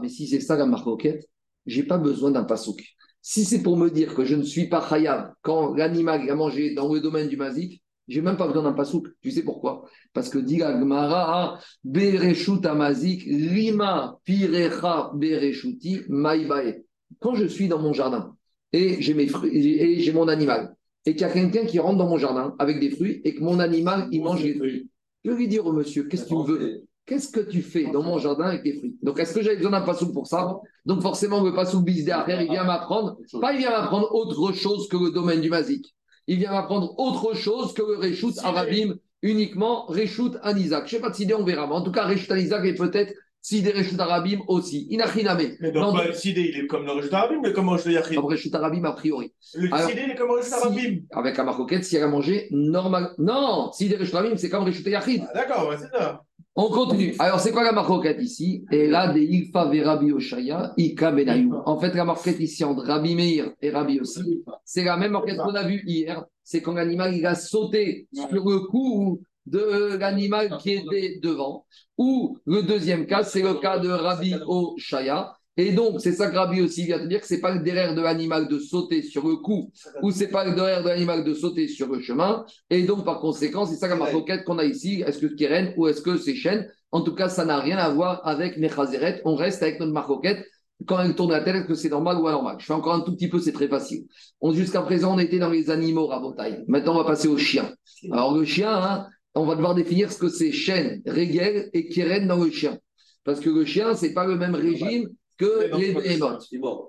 mais si c'est ça la marcoquette, j'ai pas besoin d'un pasouk. Si c'est pour me dire que je ne suis pas chayav quand l'animal a mangé dans le domaine du mazik, j'ai même pas besoin d'un pasouk. Tu sais pourquoi? Parce que dit la Gemara, Bereshut Amazik, Rima Pirecha Bereshuti Maïbae. Quand je suis dans mon jardin et j'ai mes fruits et j'ai mon animal, et qu'il y a quelqu'un qui rentre dans mon jardin avec des fruits et que mon animal il mange les fruits, je vais lui dire au monsieur, qu'est-ce que tu veux? Qu'est-ce que tu fais dans mon jardin avec les fruits? Donc, est-ce que j'avais besoin d'un pasouk pour ça? Donc, forcément, le pasouk bis derrière, il vient m'apprendre, pas il vient m'apprendre autre chose que le domaine du mazik. Il vient m'apprendre autre chose que le Réchout Arabim, uniquement Réchout Anizak. Je ne sais pas de Sidé, on verra. Mais en tout cas, Réchout Anizak et peut-être Sidé Réchout Arabim aussi. Inachiname. Mais Non, donc, le Sidé, il est comme le Réchut Arabim, mais comment je te Yachid Comme Réchout Arabim, a priori. Le Alors, Sidé, il est comme le Réchut Si- Arabim. avec un maroquette, si elle a mangé normal. Non, Sidé Réchout Arabim, c'est comme Réchout Yachid. Ah, D'accord, c'est ça. On continue. Alors, c'est quoi la marquette ici? Et là, des Ilfa Rabbi Oshaya, Ika Benayou. En fait, la marquette ici entre Rabbi Meir et Rabbi aussi, c'est la même marquette qu'on a vue hier. C'est quand l'animal il a sauté sur le cou de l'animal qui était devant. Ou le deuxième cas, c'est le cas de Rabbi Oshaya. Et donc, c'est ça que Rabbi aussi vient te dire que c'est pas le derrière de l'animal de sauter sur le cou, ou c'est pas le derrière de l'animal de sauter sur le chemin. Et donc, par conséquent, c'est ça la marquette qu'on a ici. Est-ce que c'est Keren ou est-ce que c'est Chêne? En tout cas, ça n'a rien à voir avec Mechazeret. On reste avec notre marquette. Quand elle tourne la tête, est-ce que c'est normal ou anormal? Je fais encore un tout petit peu, c'est très facile. On- Jusqu'à présent, on était dans les animaux rabotaille. Maintenant, on va passer aux chiens. Alors, le chien, hein, on va devoir définir ce que c'est chêne, régel et keren dans le chien. Parce que le chien, c'est pas le même régime que les.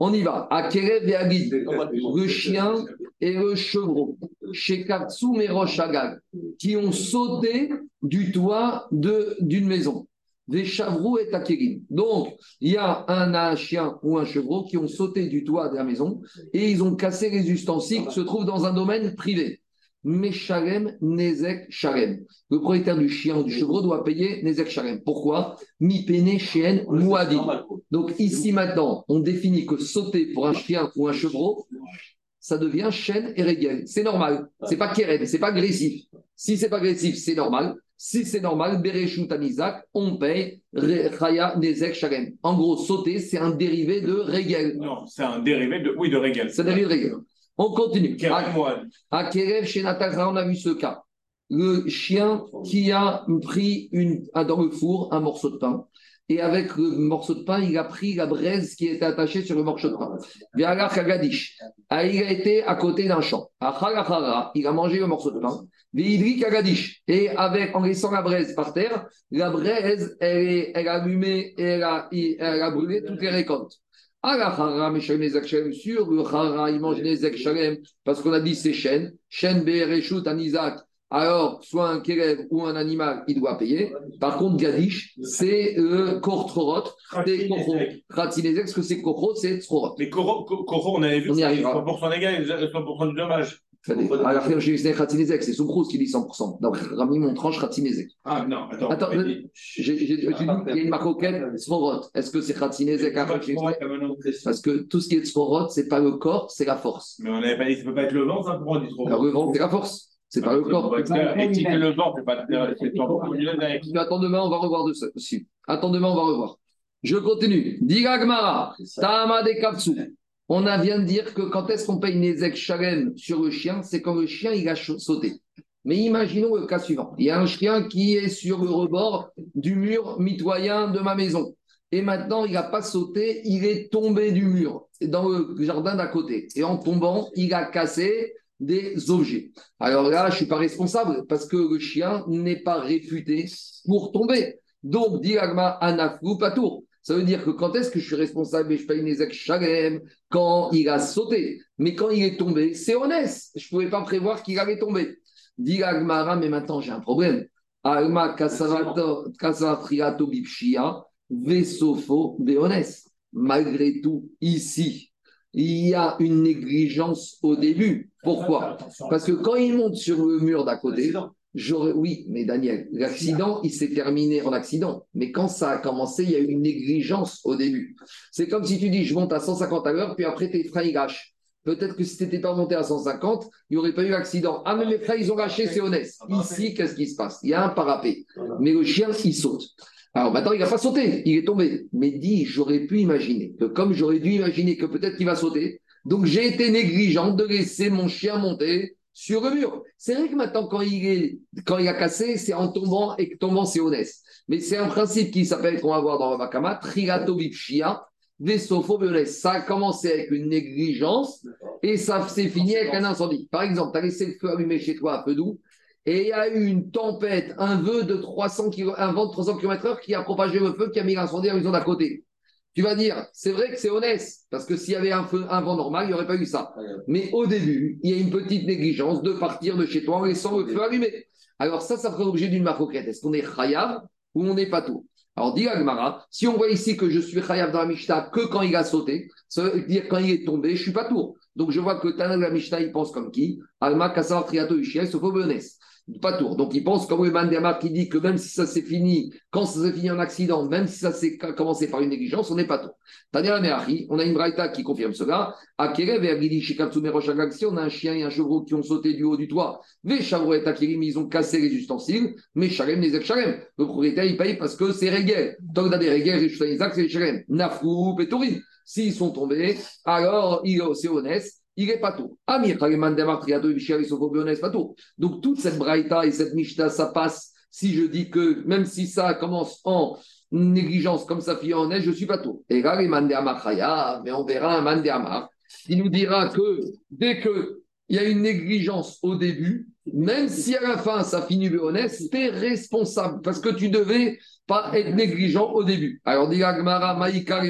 On y va. À Kerev et à Guide. Le chien et le chevreau, chez Katsum et qui ont sauté du toit d'une maison. Des chavrous et takérim. Donc, il y a un, un chien ou un chevreau qui ont sauté du toit de la maison et ils ont cassé les ustensiles qui se trouvent dans un domaine privé. Meshalem Nezek Shalem. Le propriétaire du chien ou du chevreau doit payer Nezek Shalem. Pourquoi? Mi pene chien Mouadi. Donc ici maintenant, on définit que sauter pour un chien ou un chevreau, ça devient chêne et régel. C'est normal. C'est pas keren, c'est pas agressif. Si c'est pas agressif, c'est normal. Si c'est normal, Bereshut Anizak, on paye Chaya Nezek Shalem. En gros, sauter, c'est un dérivé de régel. Non, c'est un dérivé de, oui, de Régel. C'est un dérivé de régel. On continue. À Kerev, chez Natakra, on a vu ce cas. Le chien qui a pris une, ah, dans le four un morceau de pain et avec le morceau de pain, il a pris la braise qui était attachée sur le morceau de pain. Ah, il a été à côté d'un champ. Il a mangé le morceau de pain. Et avec, en laissant la braise par terre, la braise, elle, a allumé et elle a, elle a brûlé toutes les récoltes. Meshalem Nezek Shalem, sur le Chara, il mange Nezek Shalem, parce qu'on a dit c'est chêne. Chêne, Bereshut, Anizak. Alors, soit un kelev ou un animal, il doit payer. Par contre, Gadish, c'est euh, Kortrorot, c'est Koro. Kratzinezek, parce que c'est Koro, c'est Tzrorot. Mais Coro, on avait vu On y arrivera. 100% des ont 100% du dommage. Kratzinezek, c'est Soukros qui dit 100%. Donc, Rami mon tranche Kratzinezek. Ah non, attends. Attends, Mais- euh, dit qu'il y a une marocaine, Tzrorot. Est-ce que c'est expliqué Parce que tout ce qui est Tzrorot, c'est pas le corps, c'est la force. Mais on avait pas dit que ça peut pas être le vent, ça, pourquoi on dit trop Alors, le ventre, c'est la force. C'est pas le corps. Et si c'est le vent, c'est pas c'est 100% du dommage. Mais Attends demain, on va revoir de ça aussi. Attends demain, on va revoir. Je continue. Diga Gmara, Tama de Kapsu. On vient de dire que quand est-ce qu'on paye Nezek Shalem sur le chien, c'est quand le chien il a sauté. Mais imaginons le cas suivant. Il y a un chien qui est sur le rebord du mur mitoyen de ma maison. Et maintenant, il n'a pas sauté, il est tombé du mur dans le jardin d'à côté. Et en tombant, il a cassé des objets. Alors là, je ne suis pas responsable parce que le chien n'est pas réputé pour tomber. Donc, diagma anafou patour. Ça veut dire que quand est-ce que je suis responsable et je paye mes shalem Quand il a sauté. Mais quand il est tombé, c'est honnête. Je ne pouvais pas prévoir qu'il allait tomber. Diagmara, mais maintenant j'ai un problème. Alma kasafriato bipshia vesofo beones. Malgré tout, ici, il y a une négligence au début. Pourquoi? Parce que quand il monte sur le mur d'à côté, oui, mais Daniel, l'accident, il s'est terminé en accident. Mais quand ça a commencé, il y a eu une négligence au début. C'est comme si tu dis, je monte à 150 à l'heure, puis après tes freins, ils lâchent. Peut-être que si tu n'étais pas monté à 150, il n'y aurait pas eu d'accident. Ah, mais mes freins, ils ont lâché, c'est honnête. Ici, qu'est-ce qui se passe? Il y a un parapet. Mais le chien, il saute. Alors maintenant, il n'a pas sauté, il est tombé. Mais dis, j'aurais pu imaginer que comme j'aurais dû imaginer que peut-être qu'il va sauter, donc j'ai été négligent de laisser mon chien monter sur le mur. C'est vrai que maintenant, quand il, est, quand il a cassé, c'est en tombant et que tombant, c'est honnête. Mais c'est un principe qui s'appelle, qu'on va voir dans le Makama, Trigato Bipshia. Ça a commencé avec une négligence et ça s'est fini avec un incendie. Par exemple, tu as laissé le feu allumé chez toi à peu doux et il y a eu une tempête, un vent de 300 km, un vent de 300 km/h qui a propagé le feu, qui a mis l'incendie à la maison d'à côté. Tu vas dire, c'est vrai que c'est honnête, parce que s'il y avait un, feu, un vent normal, il n'y aurait pas eu ça. Mais au début, il y a une petite négligence de partir de chez toi en laissant le feu allumé. Alors ça, ça ferait l'objet d'une marcoquette. Est-ce qu'on est chayav ou on n'est pas tout? Alors dit Agmara, si on voit ici que je suis chayav dans la Mishnah que quand il a sauté, ça veut dire quand il est tombé, je suis pas tour. Donc je vois que Tana de la Mishnah, il pense comme qui? Alma Kassar Triato Ishiel, sauf pas tour. Donc il pense comme le Mandamar qui dit que même si ça s'est fini, quand ça s'est fini en accident, même si ça s'est commencé par une négligence, on n'est pas tour. Tania Meachi, on a une braïta qui confirme cela. Akere Vergili Shikatsume Roshagaxi, on a un chien et un chevreau qui ont sauté du haut du toit. Ve Shavroet Akirim, ils ont cassé les ustensiles, mais Shalem les Shalem. Le propriétaire, il paye parce que c'est Regel. Donc dans des Regel, et Isaac, c'est Shalem. Nafou, Pétouri. S'ils sont tombés, alors c'est honnête il n'est pas tout. Amir. Donc toute cette braïta et cette mishta, ça passe si je dis que même si ça commence en négligence comme ça finit en neige, je suis pas tout. Et mais on verra un mandéamar qui nous dira que dès que il y a une négligence au début, même si à la fin ça finit honnête, tu es responsable parce que tu devais pas être négligent au début. Alors, dit Agmara, Maïka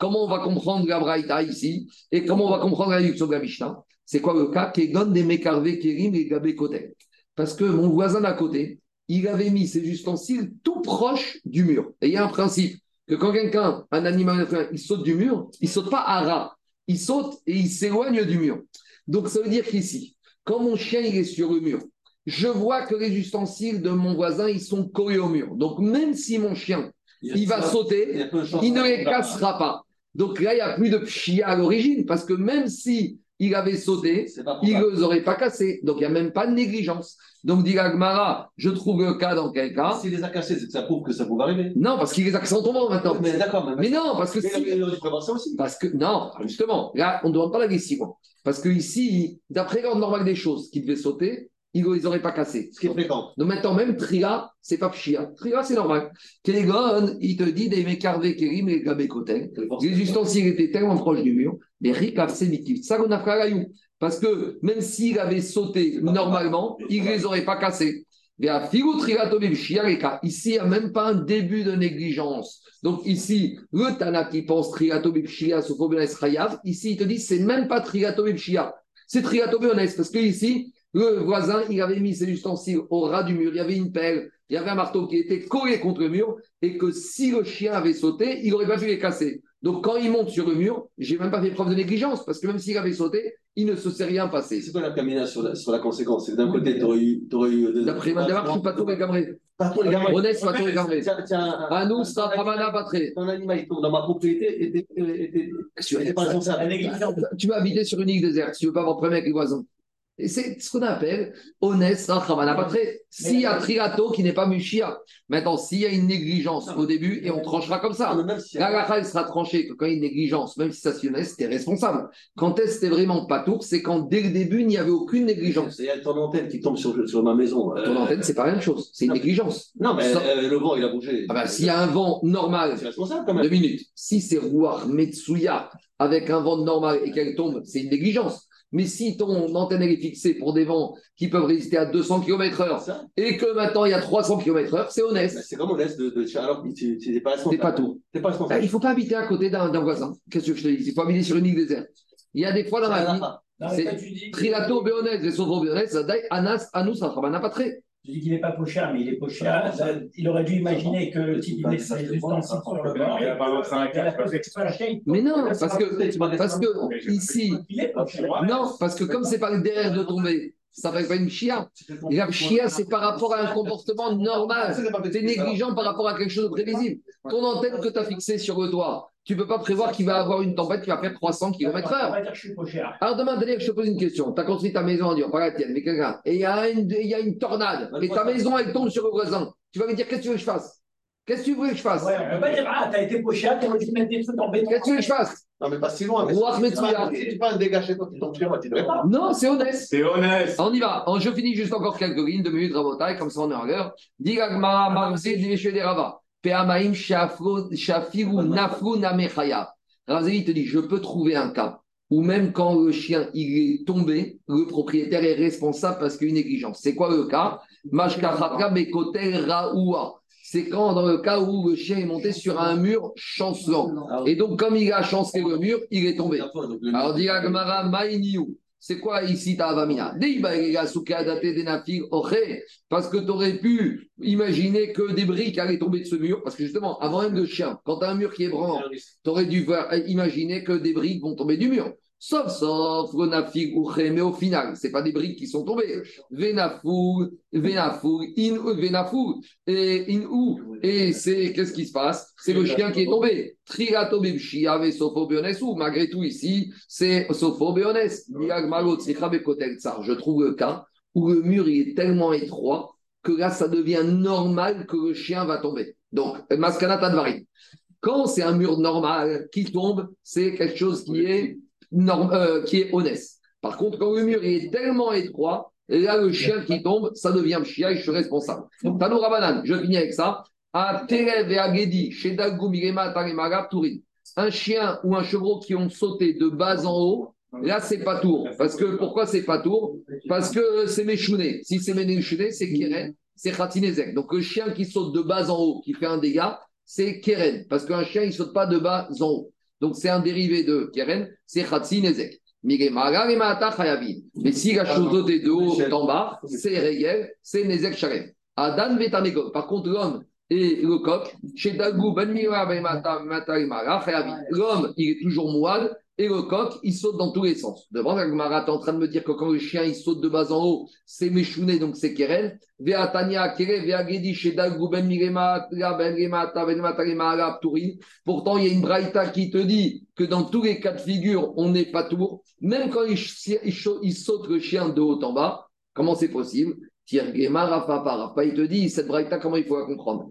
Comment on va comprendre la Braïta ici et comment on va comprendre la de la Mishnah? C'est quoi le cas? Kegon des Mekarve Kerim et Gabé Kotel. Parce que mon voisin d'à côté, il avait mis ses ustensiles tout proche du mur. Et il y a un principe que quand quelqu'un, un animal, il saute du mur, il saute pas à ras, il saute et il s'éloigne du mur. Donc ça veut dire qu'ici, quand mon chien il est sur le mur, je vois que les ustensiles de mon voisin, ils sont collés au mur. Donc même si mon chien, il va sauter, il ne les cassera pas. Donc là, il n'y a plus de pshia à l'origine, parce que même si il avait sauté, il ne les aurait pas cassés. Donc il n'y a même pas de négligence. Donc dit Agmara, je trouve le cas dans quel cas? S'il les a cassés, c'est que ça prouve que ça pouvait arriver. Non, parce qu'il les a cassés en tombant maintenant. Mais d'accord, mais, non, parce que mais si... il aurait dû prévoir ça aussi. Parce que non, justement, là, on ne demande pas la. Parce que ici, d'après l'ordre normal des choses, qui devait sauter, ils ne les auraient pas cassés. Ce qui est fréquent. Donc maintenant, même Tria, c'est pas Pshia. Tria, c'est normal. Kégon, il te dit des mécarvé kérim et gabékoten. Les ustensiles étaient tellement proches du mur, mais Rikav Sémitif. Ça, on a fait. Parce que même s'il avait sauté normalement, il ne les aurait pas cassés. Ici, il n'y a même pas un début de négligence. Donc ici, le Tana qui pense Trigato Bibshia, Sofobenes Chayav, ici, il te dit, c'est même pas Trigato Bibshia. C'est Trigato Beones. Parce que ici, le voisin, il avait mis ses ustensiles au ras du mur. Il y avait une pelle, il y avait un marteau qui était collé contre le mur et que si le chien avait sauté, il n'aurait pas pu les casser. Donc quand il monte sur le mur, j'ai même pas fait preuve de négligence parce que même s'il avait sauté, il ne se serait rien passé. C'est pas la camina sur la, sur la conséquence? C'est d'un côté, tu aurais eu. Madame, je suis pas tout régamré. Pas trop les gamins. Honnête, pas tout régamré. Tiens, tiens, un- À nous, ça, Ramana, pas très. Ton animal, dans ma propriété, était, était, était pas La responsable. Tu vas habiter sur une île déserte, tu veux pas avoir de problème avec les voisins. Et c'est ce qu'on appelle honnête, pas très. S'il y a Triato qui n'est pas Mushia, maintenant, s'il y a une négligence au début, et on tranchera comme ça. La elle sera tranchée que quand il y a une négligence, même si ça se honnête, c'était responsable. Quand est-ce que c'était vraiment pas tour, c'est quand dès le début, il n'y avait aucune négligence. Il y a ton antenne qui tombe sur, sur ma maison. euh, Ton antenne, c'est pas la même chose, c'est une négligence. Non, mais euh, le vent, il a bougé. Ah ben, s'il y a un vent normal, C'est responsable quand deux minutes, si c'est Ruach Metsuya avec un vent normal et qu'elle tombe, c'est une négligence. Mais si ton antenne est fixée pour des vents qui peuvent résister à 200 km/h et que maintenant il y a 300 km/h, c'est honnête. c'est comme on laisse de, de alors que tu n'es pas C'est responsable. pas tout. Pas Ben, responsable. il ne faut pas habiter à côté d'un voisin. Qu'est-ce que je te dis? Il faut habiter sur une île déserte. Il y a des fois dans la vie, mais C'est. Trilato, Béonès, et Sofro, Béonès, Anas, Anous, Raframana, pas Tu dis qu'il n'est pas pochard, mais il est pochard. Ça, Il aurait dû imaginer que s'il met ses ustensiles sur le bord, Il a pas. Mais non, parce que, parce que ici, non, parce que comme c'est pas le derrière de tomber, ça s'appelle pas une chia. Et la chia, c'est par rapport à un comportement normal. C'est négligent par rapport à quelque chose de prévisible. Ton antenne que tu as fixée sur le toit, tu peux pas prévoir qu'il va avoir une tempête qui va faire 300 On km/h. va. Alors demain, Daniel, je te pose une question. Tu as construit ta maison en Dieu, pas la tienne, mais quelqu'un. Et il y, a une- il y a une tornade. Et ta maison, elle tombe sur le voisin. Tu vas me dire, qu'est-ce que tu veux que je fasse? Qu'est-ce que tu veux que je fasse? Ouais, on peut pas dire, ah, t'as été pochard, t'aurais dû mettre des trucs en béton. Qu'est-ce que tu veux que je fasse? Non, mais pas si loin. mais si tu vas un dégât chez toi, tu tombes chez moi, tu devrais pas. Non, c'est honnête. C'est honnête. On y va. Je finis juste encore quelques lignes, deux minutes, Rabotai, comme ça on est en l'heure. Digagma, Marzi, des Rava. Peamaim, Shafiru, Nafru, Namechaya. Ravzeli te dit, je peux trouver un cas où même quand le chien il est tombé, le propriétaire est responsable parce qu'il y a une négligence. C'est quoi le cas? C'est quand, dans le cas où le chien est monté sur un mur chancelant. Et donc, comme il a chancé le mur, il est tombé. Alors, dit Agmara, Maïniou. C'est quoi ici ta avamina? Parce que tu aurais pu imaginer que des briques allaient tomber de ce mur. Parce que justement, avant même le chien, quand tu as un mur qui est branlant, tu aurais dû voir, imaginer que des briques vont tomber du mur. Sauf, sauf, le nafig ou ré, mais au final, ce pas des briques qui sont tombées. Vénafou, vénafou, in, vénafou, et in ou. Et c'est, qu'est-ce qui se passe? C'est le chien qui est tombé. Trigato bibshi ave sopho beones ou. Malgré tout, ici, c'est beones. Je trouve le cas où le mur il est tellement étroit que là, ça devient normal que le chien va tomber. Donc, maskana tadvari. Quand c'est un mur normal qui tombe, c'est quelque chose qui est euh, qui est honnête. Par contre, quand le mur est tellement étroit, là, le chien qui tombe, ça devient chien et je suis responsable. Tano Rabanan, je finis avec ça. À Terev et à Gedi, chez. Un chien ou un chevreau qui ont sauté de bas en haut, là, c'est pas tour. Parce que, pourquoi c'est pas tour? Parce que c'est méchouné. Si c'est méchouné, c'est Keren, c'est Khatinezek. Donc, le chien qui saute de bas en haut, qui fait un dégât, c'est Keren. Parce qu'un chien, il saute pas de bas en haut. Donc, c'est un dérivé de Keren, c'est Khatsinezek. Mais si la chose sauté de haut en bas, c'est Regel, c'est Nezek Sharem. Adan Betanekov. Par contre, l'homme et le coq, chez Dagou, Ben Mira, Ben Mata, Mata. L'homme, il est toujours moide et le coq, il saute dans tous les sens. Devant la Gemara, en train de me dire que quand le chien, il saute de bas en haut, c'est Meshouné, donc c'est Keren. Ben Ben. Pourtant, il y a une braïta qui te dit que dans tous les cas de figure, on n'est pas tour. Même quand il, saute le chien de haut en bas, comment c'est possible? Il te dit, cette braïta, comment il faut la comprendre?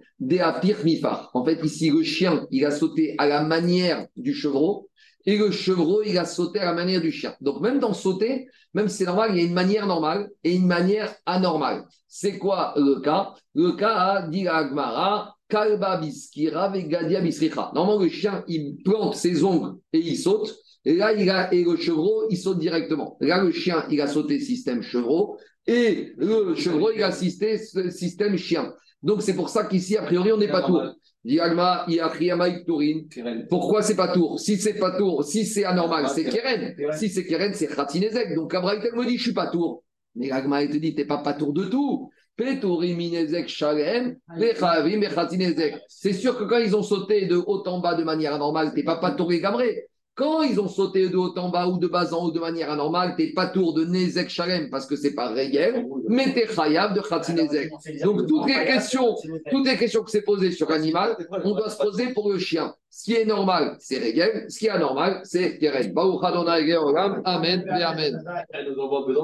En fait, ici, le chien, il a sauté à la manière du chevreau. Et le chevreau, il a sauté à la manière du chien. Donc, même dans sauter, même si c'est normal, il y a une manière normale et une manière anormale. C'est quoi le cas? Le cas a dit Agmara, Kalba biskira vegadia bisricha. Normalement, le chien, il plante ses ongles et il saute. Et là, il a, et le chevreau, il saute directement. Là, le chien, il a sauté système chevreau. Et le chevreau, il a assisté système chien. Donc, c'est pour ça qu'ici, a priori, on n'est pas tour. Pourquoi c'est pas tour Si c'est pas tour, si c'est anormal, c'est Keren. Si c'est Keren, c'est Khatinezek. Donc, Abraït, elle me dit, je suis pas tour. Mais Agma, elle te dit, t'es pas pas tour de tout. C'est sûr que quand ils ont sauté de haut en bas de manière anormale, t'es pas pas tour et gamré. Quand ils ont sauté de haut en bas ou de bas en haut de manière anormale, t'es pas tour de Nezek Shalem parce que c'est pas réel, mais t'es chayav de Khatinezek. Donc toutes les questions, toutes les questions que c'est posées sur l'animal, on doit se poser pour le chien. Ce qui est normal, c'est réel. Ce qui est anormal, c'est Keren. Amen et Amen.